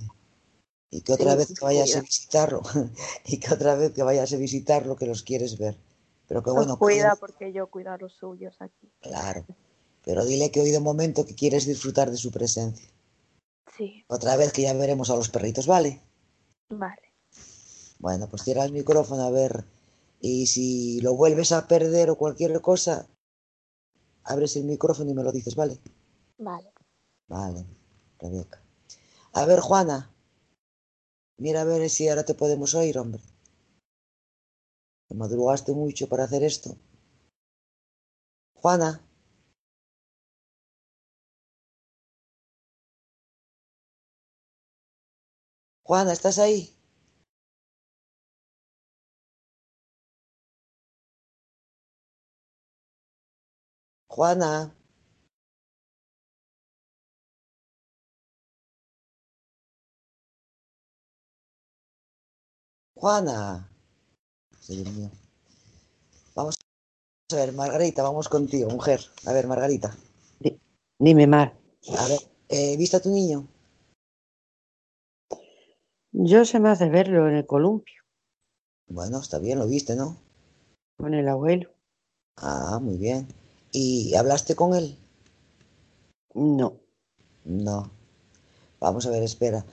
S1: Y que otra
S3: Sí,
S1: vez que vayas a visitarlo, (laughs) y que otra vez que vayas a visitarlo, que los quieres ver. Pero que bueno,
S3: cuida
S1: que-
S3: porque yo cuido a los suyos aquí.
S1: claro. Pero dile que hoy de momento que quieres disfrutar de su presencia.
S3: Sí,
S1: Otra vez que ya veremos a los perritos, ¿vale?
S3: vale.
S1: Bueno, pues cierra el micrófono a ver. Y si lo vuelves a perder o cualquier cosa, abres el micrófono y me lo dices, ¿vale?
S3: Vale.
S1: Vale, Rebeca. A ver, Juana. Mira a ver si ahora te podemos oír, hombre. Te madrugaste mucho para hacer esto. Juana. Juana, ¿estás ahí? Juana. Juana. Sí, Dios mío. Vamos a ver, Margarita, vamos contigo, mujer. A ver, Margarita.
S5: Dime, Mar.
S1: A ver, eh, ¿viste a tu niño?
S5: Yo se me hace verlo en el columpio
S1: Bueno, está bien, lo viste, ¿no?
S5: con el abuelo.
S1: Ah, muy bien. ¿Y hablaste con él?
S5: No.
S1: No. Vamos a ver, espera.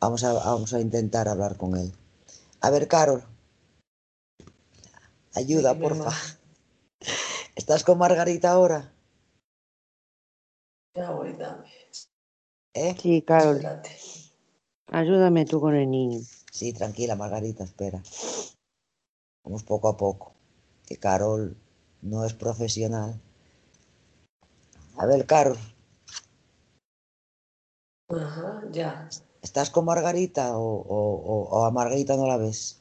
S1: Vamos a, vamos a intentar hablar con él. A ver, Carol. Ayuda,
S4: Dime,
S1: porfa. (laughs) ¿Estás con Margarita ahora?
S4: Ya voy, dame.
S1: ¿Eh?
S5: Sí, Carol,
S4: Espérate.
S5: Ayúdame tú con el niño.
S1: Sí, tranquila, Margarita, espera. Vamos poco a poco. Que Carol no es profesional. A ver, Carol,
S4: Ajá, ya.
S1: ¿estás con Margarita o, o- o- o a Margarita no la ves?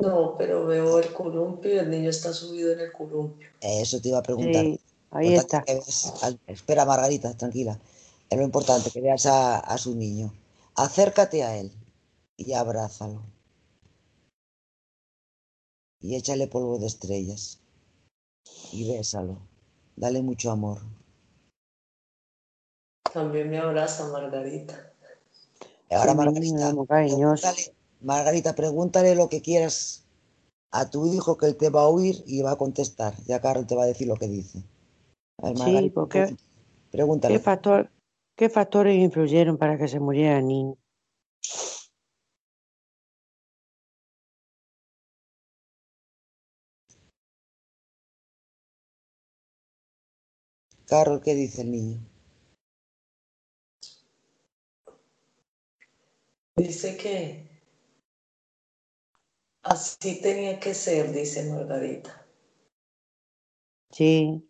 S4: No, pero veo el columpio y el niño está subido en el columpio.
S1: Eso te iba a preguntar.
S5: Sí, ahí está.
S1: Espera, Margarita, tranquila. Es lo importante que veas a, a su niño. Acércate a él y abrázalo. Y échale polvo de estrellas. Y bésalo. Dale mucho amor.
S4: También me abraza Margarita.
S1: Ahora,
S5: Sí,
S1: Margarita, pregúntale, Margarita, pregúntale lo que quieras a tu hijo que él te va a oír y va a contestar. Ya Carol te va a decir lo que dice. A ver,
S5: Sí, porque-
S1: pregúntale.
S5: ¿Qué, factor, ¿Qué factores influyeron para que se muriera el niño?
S1: Carol, ¿qué dice el niño?
S4: Dice que así tenía que ser, dice Margarita.
S5: Sí,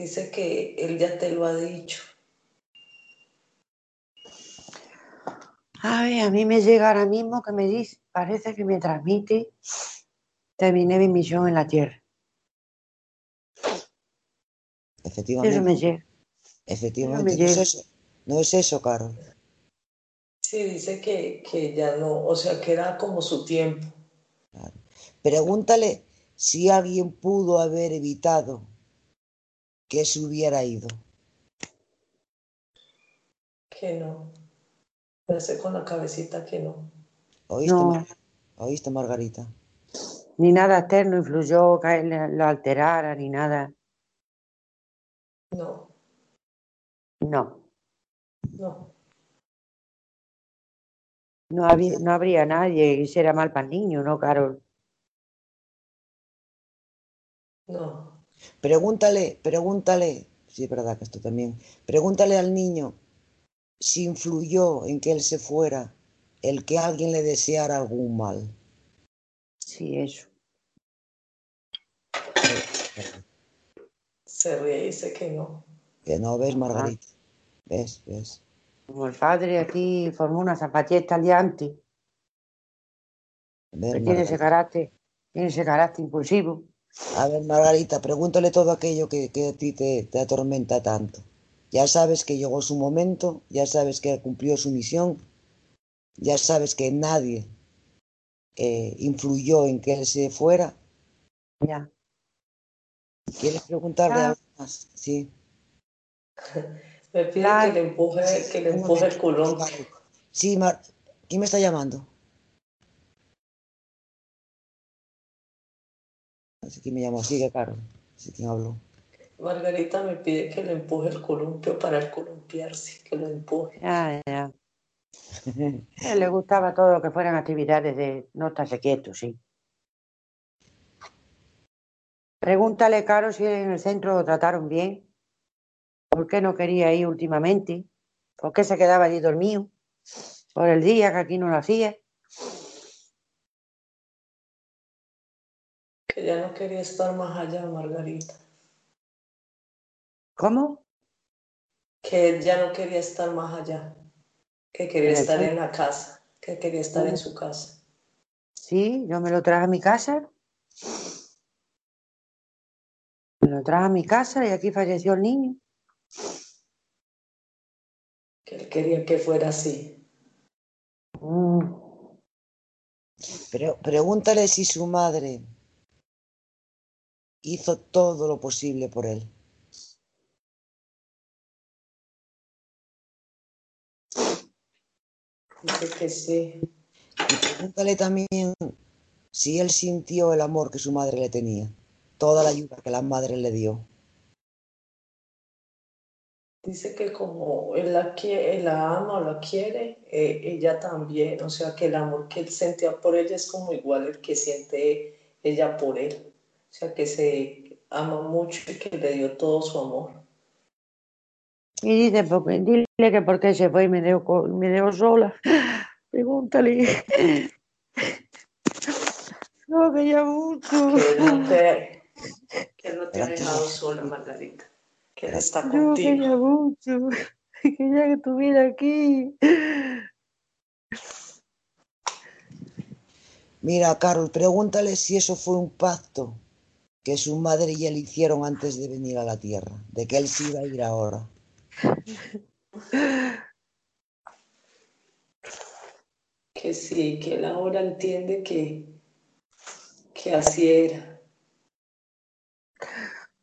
S4: Dice que él ya te lo ha dicho.
S5: Ay, a mí me llega ahora mismo que me dice, parece que me transmite, terminé mi misión en la Tierra.
S1: Efectivamente.
S5: Eso me llega.
S1: Efectivamente,
S5: me
S1: no es
S5: llega.
S1: eso, no es eso, Carol.
S4: Sí, dice que, que ya no, o sea, que era como su tiempo.
S1: Pregúntale si alguien pudo haber evitado que se hubiera ido.
S4: Que no. Me hace con la cabecita que no.
S1: ¿Oíste,
S5: No.
S1: Mar- ¿Oíste Margarita?
S5: Ni nada externo influyó que lo alterara, ni nada.
S4: No,
S5: No,
S4: no.
S5: no, había, no habría nadie que hiciera mal para el niño, ¿no, Carol?
S4: No,
S1: Pregúntale, pregúntale, sí es verdad que esto también, pregúntale al niño si influyó en que él se fuera el que alguien le deseara algún mal.
S5: Sí, eso.
S4: Se ríe y dice que no.
S1: Que no ves, Margarita. ¿Ves? ¿Ves?
S5: Como el padre aquí formó una zapatilla aliante,
S1: ¿Ves,
S5: que tiene ese carácter, tiene ese carácter impulsivo.
S1: A ver, Margarita, pregúntale todo aquello que, que a ti te, te atormenta tanto. Ya sabes que llegó su momento, ya sabes que cumplió su misión, ya sabes que nadie eh, influyó en que él se fuera.
S5: Ya.
S1: ¿Quieres preguntarle
S5: Ah.
S1: algo más? Sí. (laughs)
S4: Me pide que le empuje, que le empuje el culón.
S1: Sí, Mar... ¿quién me está llamando? Así que me llamó, sigue, Carol. Así que habló.
S4: Margarita me pide que le empuje el columpio para el columpiarse, que lo empuje.
S5: Ya, ya. (laughs) A él le gustaba todo lo que fueran actividades de no estarse quieto, sí. Pregúntale, Caro, si en el centro lo trataron bien. ¿Por qué no quería ir últimamente? ¿Por qué se quedaba allí dormido? Por el día que aquí no lo hacía.
S4: Ya no quería estar más allá, Margarita.
S5: ¿Cómo?
S4: Que él ya no quería estar más allá. Que quería estar en la casa. Que quería estar en su casa.
S5: Sí, yo me lo traje a mi casa. Me lo traje a mi casa y aquí falleció el niño.
S4: Que él quería que fuera así.
S5: Mm,
S1: Pero pregúntale si su madre hizo todo lo posible por él.
S4: Dice que sí.
S1: Y pregúntale también si él sintió el amor que su madre le tenía, toda la ayuda que la madre le dio.
S4: Dice que como él la, quiere, él la ama o la quiere, eh, ella también. O sea, que el amor que él sentía por ella es como igual el que siente ella por él. O sea, que se ama mucho y que le dio todo su amor.
S5: Y dice, porque, dile que por qué se fue y me dejó, me dejó sola. (laughs) Pregúntale. (laughs) No, que ya mucho.
S4: Que no te, que no te ha dejado
S1: no.
S4: sola, Margarita. Que él está contigo.
S5: quería mucho. Quería (laughs) que estuviera aquí.
S1: Mira, Carol, pregúntale si eso fue un pacto que su madre y él hicieron antes de venir a la tierra, de que él se iba a ir ahora.
S4: Que sí, que él ahora entiende que, que así era.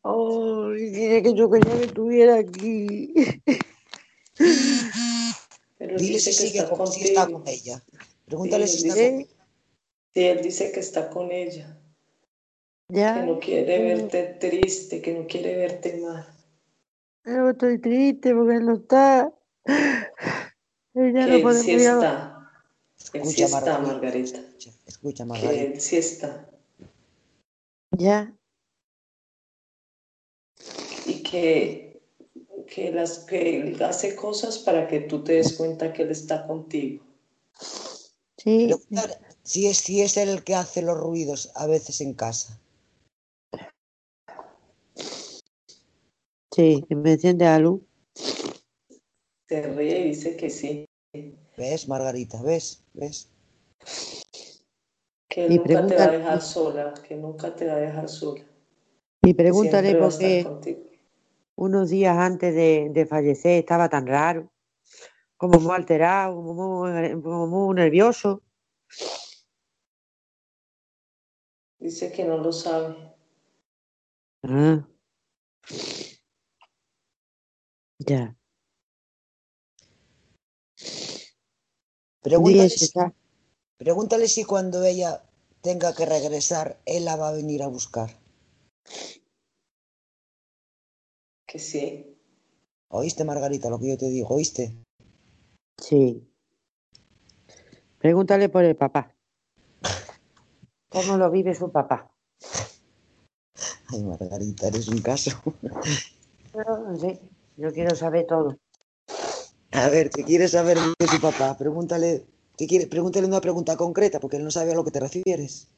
S5: Ay, dice que yo quería que estuviera aquí.
S4: Pero
S1: Dile
S4: dice
S1: si,
S4: que
S1: sigue
S4: está
S1: con, si está con ella. Pregúntale
S4: Sí,
S1: si está
S4: dice-
S1: con
S5: ¿Eh?
S4: Sí, él dice que está con ella.
S5: Ya.
S4: que no quiere
S5: pero-
S4: verte triste, que no quiere verte mal.
S5: Yo estoy triste porque él no está. Ella
S4: Que
S5: no
S4: él
S5: podemos
S4: sí está. Él sí
S1: Escucha,
S4: está,
S1: Margarita.
S4: Margarita.
S1: Escucha, escucha,
S4: Que
S1: Margarita.
S4: él sí está.
S5: Ya.
S4: Y que, que, las, que él hace cosas para que tú te des cuenta que él está contigo.
S5: Sí.
S1: Pregúntale si es, si es él el que hace los ruidos a veces en casa.
S5: Sí, que me enciende la luz.
S4: Se ríe y dice que sí.
S1: ¿Ves, Margarita? ¿Ves? ¿Ves?
S4: Que nunca te va a dejar sola, que nunca te va a dejar sola.
S5: Y pregúntale por qué unos días antes de, de fallecer estaba tan raro, como muy alterado, como muy, como muy nervioso.
S4: Dice que no lo sabe.
S5: Ah. Ya.
S1: Pregúntale si, pregúntale si cuando ella tenga que regresar, él la va a venir a buscar.
S4: Que sí.
S1: ¿Oíste, Margarita, lo que yo te digo? ¿Oíste?
S5: Sí. Pregúntale por el papá. ¿Cómo lo vive su papá?
S1: Ay, Margarita, eres un caso.
S5: No sé, yo quiero saber todo.
S1: A ver, ¿qué quieres saber de su papá? Pregúntale ¿Qué quiere? Pregúntale una pregunta concreta, porque él no sabe a lo que te refieres.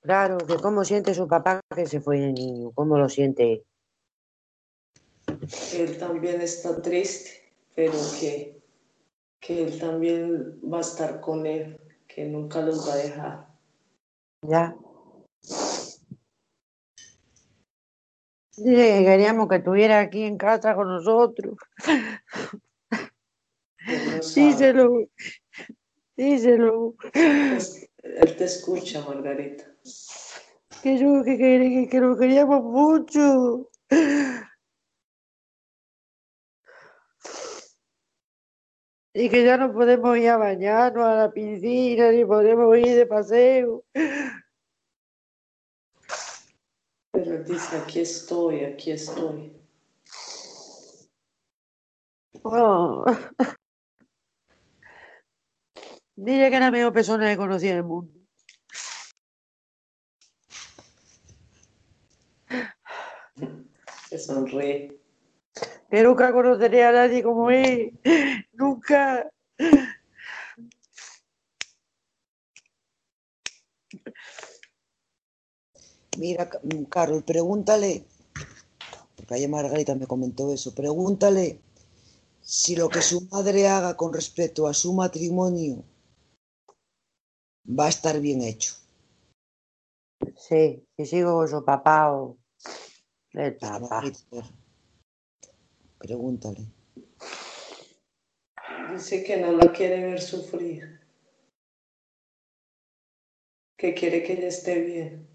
S5: Claro, que cómo siente su papá que se fue el niño, cómo lo siente.
S4: Él también está triste, pero que, que él también va a estar con él, que nunca los va a dejar.
S5: Ya. Queríamos que estuviera aquí en casa con nosotros. Díselo. Díselo.
S4: Él te escucha, Margarita.
S5: Que yo que, que, que, que lo queríamos mucho. Y que ya no podemos ir a bañarnos a la piscina, ni podemos ir de paseo.
S4: Pero él dice, aquí estoy, aquí estoy.
S5: Oh. (laughs) Dile que es la mejor persona que conocí en el mundo.
S4: Se sonríe.
S5: Que nunca conoceré a nadie como él. Nunca.
S1: Mira, Ca- Carol, pregúntale, porque ayer Margarita me comentó eso, pregúntale si lo que su madre haga con respecto a su matrimonio va a estar bien hecho.
S5: Sí, si sigo con su papá o el
S1: Pero,
S5: papá.
S1: Pregúntale.
S4: Dice que no la quiere ver sufrir. Que quiere que ella esté bien.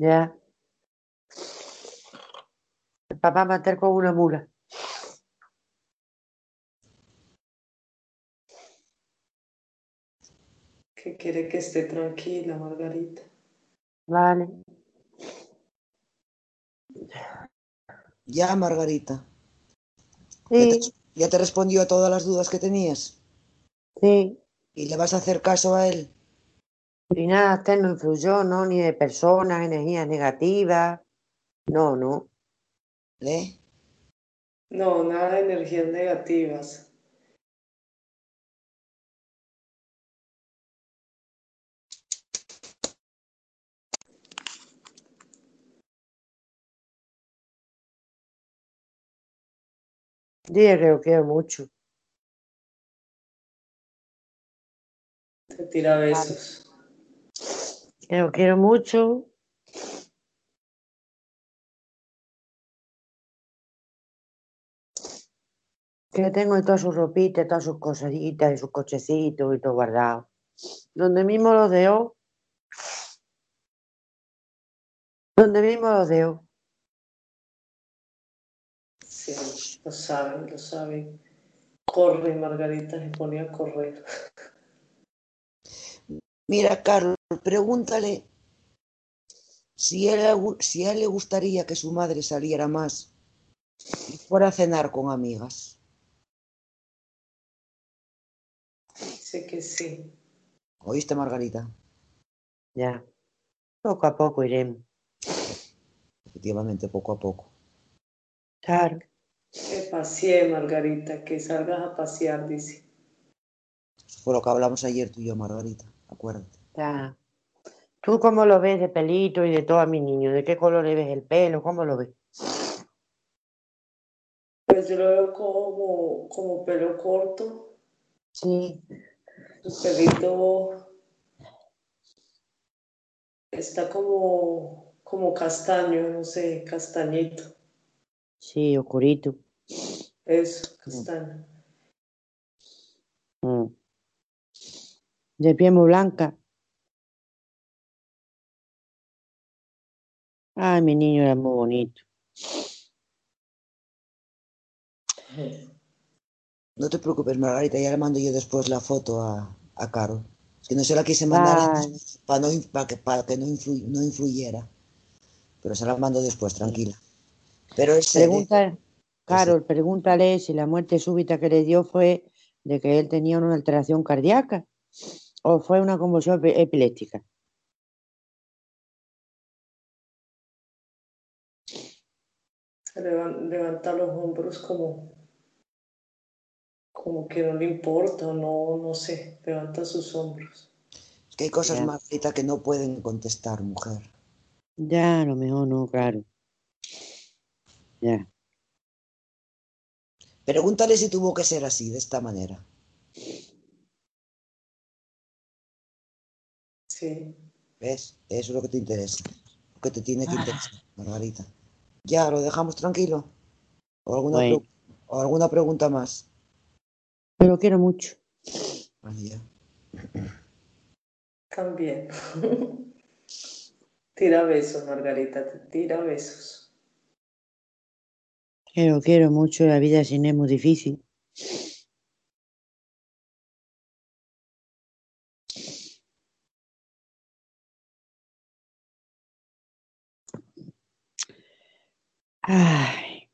S5: Ya. El papá matar con una mula.
S4: Que quiere que esté tranquila, Margarita.
S5: Vale.
S1: Ya, Margarita. ¿Ya te,
S5: Sí,
S1: ya te respondió a todas las dudas que tenías?
S5: sí.
S1: ¿Y le vas a hacer caso a él?
S5: Y nada, usted no influyó, ¿no? Ni de personas, energías negativas. No, no.
S1: ¿Eh?
S4: No, nada de energías negativas.
S5: Dile que lo quiero mucho.
S4: Te tira besos.
S5: Que lo quiero mucho. Que tengo todas sus ropitas, todas sus cosaditas y sus cochecitos y todo guardado. Donde mismo los dejó. Donde mismo los dejó.
S4: Sí, lo saben, lo saben. Corre, Margarita, se pone a correr.
S1: Mira, Carlos, pregúntale si, él, si a él le gustaría que su madre saliera más y fuera a cenar con amigas.
S4: Dice que sí.
S1: ¿Oíste, Margarita?
S5: Ya. Poco a poco iremos.
S1: Efectivamente, poco a poco.
S5: Claro.
S4: Que pasee, Margarita, que salgas a pasear, dice.
S1: Eso fue lo que hablamos ayer tú y yo, Margarita. Acuérdate.
S5: Ya. ¿Tú cómo lo ves de pelito y de todo a mi niño? ¿De qué color le ves el pelo? ¿Cómo lo ves?
S4: Pues yo lo veo como, como pelo corto,
S5: Sí.
S4: su pelito está como, como castaño, no sé, castañito.
S5: Sí, oscurito.
S4: Eso, castaño.
S5: Mm. De piel muy blanca. Ay, mi niño era muy bonito.
S1: No te preocupes, Margarita, ya le mando yo después la foto a, a Carol. Es que no se la quise mandar antes para, no, in- para que, para que no, influ- no influyera. Pero se la mando después, tranquila. Pero es serio.
S5: Pregunta, Carol, pregúntale si la muerte súbita que le dio fue de que él tenía una alteración cardíaca o fue una convulsión epi- epiléptica.
S4: Levanta los hombros como, como que no le importa o no, no sé, levanta sus hombros.
S1: Es que hay cosas,
S5: Ya.
S1: Margarita, que no pueden contestar, mujer.
S5: Ya, a lo mejor no, claro. Ya.
S1: Pregúntale si tuvo que ser así, de esta manera.
S4: Sí.
S1: ¿Ves? Eso es lo que te interesa. Lo que te tiene que interesar, Margarita. Ya, lo dejamos tranquilo. ¿O alguna,
S5: Bueno.
S1: o alguna pregunta más?
S5: Pero quiero mucho.
S1: Ya.
S4: También. (laughs) Tira besos, Margarita, te tira besos.
S5: Quiero, quiero mucho. La vida sin él es muy difícil. Ay,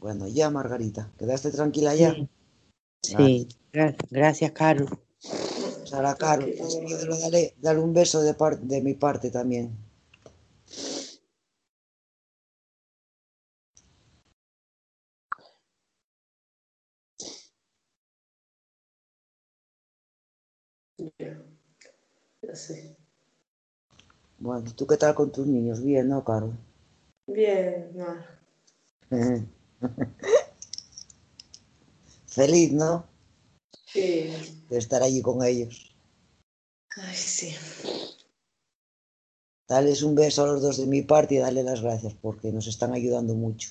S1: Bueno, ya, Margarita. ¿Quedaste tranquila ya?
S5: sí. Sí, gra- gracias, Caro.
S1: Sara Caro, despídelo, dale, dale un beso de, par- de mi parte también.
S4: Ya, ya sé.
S1: Bueno, ¿tú qué tal con tus niños? Bien, ¿no, Caro?
S4: Bien, Mar. (laughs)
S1: Feliz, ¿no?
S4: Sí.
S1: De estar allí con ellos.
S4: Ay, sí.
S1: Dales un beso a los dos de mi parte y dale las gracias porque nos están ayudando mucho.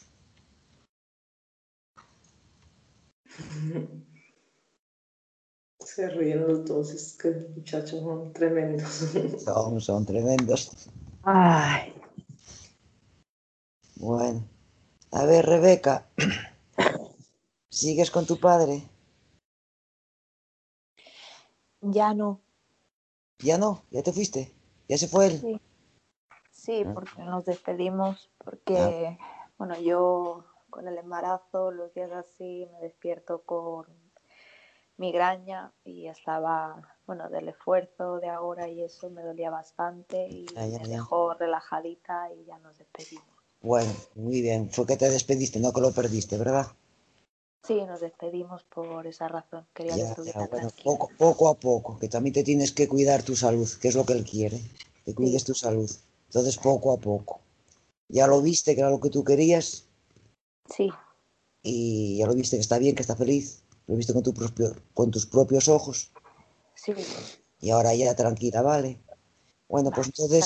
S4: Se ríen los dos, es que los muchachos son tremendos.
S1: Son, son tremendos.
S5: Ay,
S1: Bueno, a ver, Rebeca, (clears throat) ¿sigues con tu padre?
S3: Ya no.
S1: Ya no, ya te fuiste, ya se fue él.
S3: Sí. Sí,
S1: Ah.
S3: porque nos despedimos, porque, bueno, yo con el embarazo, los días así, me despierto con migraña y estaba, bueno, del esfuerzo de ahora y eso me dolía bastante y
S1: ya,
S3: me
S1: ya.
S3: dejó relajadita y ya nos despedimos.
S1: Bueno, muy bien, fue que te despediste, no que lo perdiste, ¿verdad?
S3: Sí, nos despedimos por esa razón. Quería que
S1: Ya,
S3: estuviera
S1: ya, bueno, poco, poco a poco, que también te tienes que cuidar tu salud, que es lo que él quiere, que cuides tu salud. Entonces, poco a poco. Ya lo viste, que era lo que tú querías,
S3: Sí,
S1: y ya lo viste que está bien, que está feliz, lo viste con, tu propio, con tus propios ojos,
S3: sí.
S1: y ahora ya tranquila, ¿vale? Bueno, pues entonces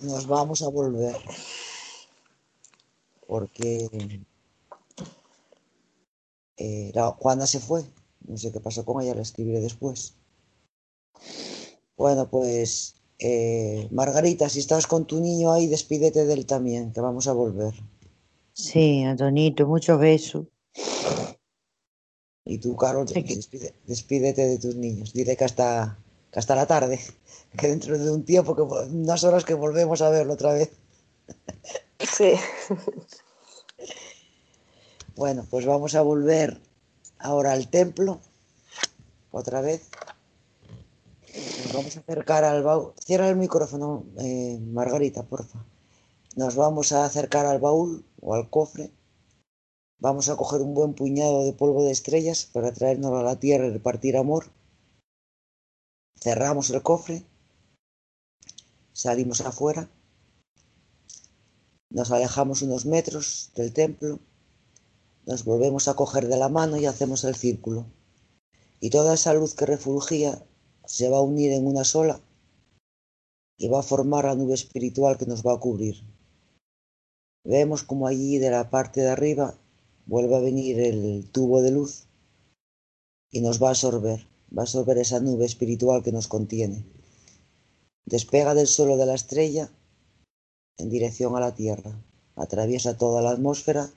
S1: nos vamos a volver, porque eh, la Juana se fue, no sé qué pasó con ella, la escribiré después. Bueno, pues eh, Margarita, si estás con tu niño ahí, despídete de él también, que vamos a volver.
S5: sí, Antonito, muchos besos.
S1: Y tú, Carol, despide- despídete de tus niños. Dile que hasta, que hasta la tarde, (laughs) que dentro de un tiempo, que unas horas que volvemos a verlo otra vez.
S4: Sí. (laughs)
S1: Bueno, pues vamos a volver ahora al templo, otra vez. Nos vamos a acercar al baúl. Cierra el micrófono, eh, Margarita, porfa. Nos vamos a acercar al baúl o al cofre. Vamos a coger un buen puñado de polvo de estrellas para traérnoslo a la tierra y repartir amor. Cerramos el cofre. Salimos afuera. Nos alejamos unos metros del templo. Nos volvemos a coger de la mano y hacemos el círculo. Y toda esa luz que refulgía se va a unir en una sola y va a formar la nube espiritual que nos va a cubrir. Vemos como allí de la parte de arriba vuelve a venir el tubo de luz y nos va a absorber, va a absorber esa nube espiritual que nos contiene. Despega del suelo de la estrella en dirección a la Tierra, atraviesa toda la atmósfera,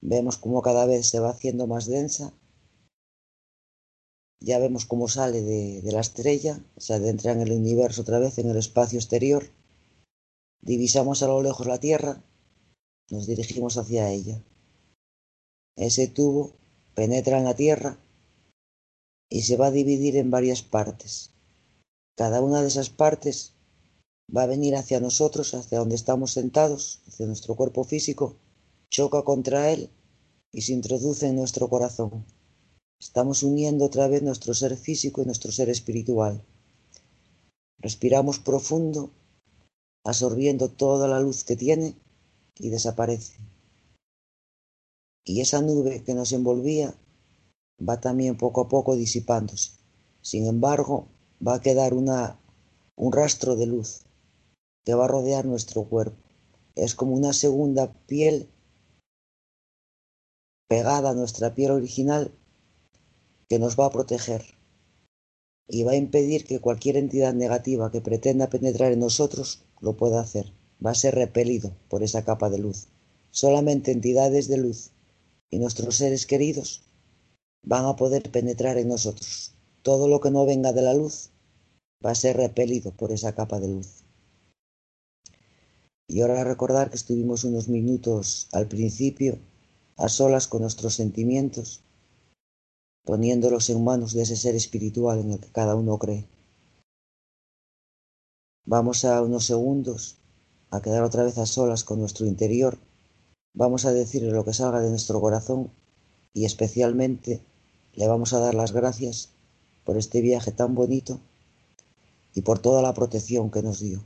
S1: vemos como cada vez se va haciendo más densa, ya vemos cómo sale de, de la estrella, se adentra en el universo otra vez, en el espacio exterior, divisamos a lo lejos la Tierra, nos dirigimos hacia ella. Ese tubo penetra en la Tierra y se va a dividir en varias partes. Cada una de esas partes va a venir hacia nosotros, hacia donde estamos sentados, hacia nuestro cuerpo físico, choca contra él y se introduce en nuestro corazón. Estamos uniendo otra vez nuestro ser físico y nuestro ser espiritual. Respiramos profundo, absorbiendo toda la luz que tiene y desaparece. Y esa nube que nos envolvía va también poco a poco disipándose. Sin embargo, va a quedar una, un rastro de luz que va a rodear nuestro cuerpo. Es como una segunda piel pegada a nuestra piel original que nos va a proteger y va a impedir que cualquier entidad negativa que pretenda penetrar en nosotros lo pueda hacer. Va a ser repelido por esa capa de luz. Solamente entidades de luz y nuestros seres queridos van a poder penetrar en nosotros. Todo lo que no venga de la luz va a ser repelido por esa capa de luz. Y ahora recordar que estuvimos unos minutos al principio a solas con nuestros sentimientos, poniéndolos en manos de ese ser espiritual en el que cada uno cree. Vamos a unos segundos a quedar otra vez a solas con nuestro interior. Vamos a decirle lo que salga de nuestro corazón y especialmente le vamos a dar las gracias por este viaje tan bonito y por toda la protección que nos dio.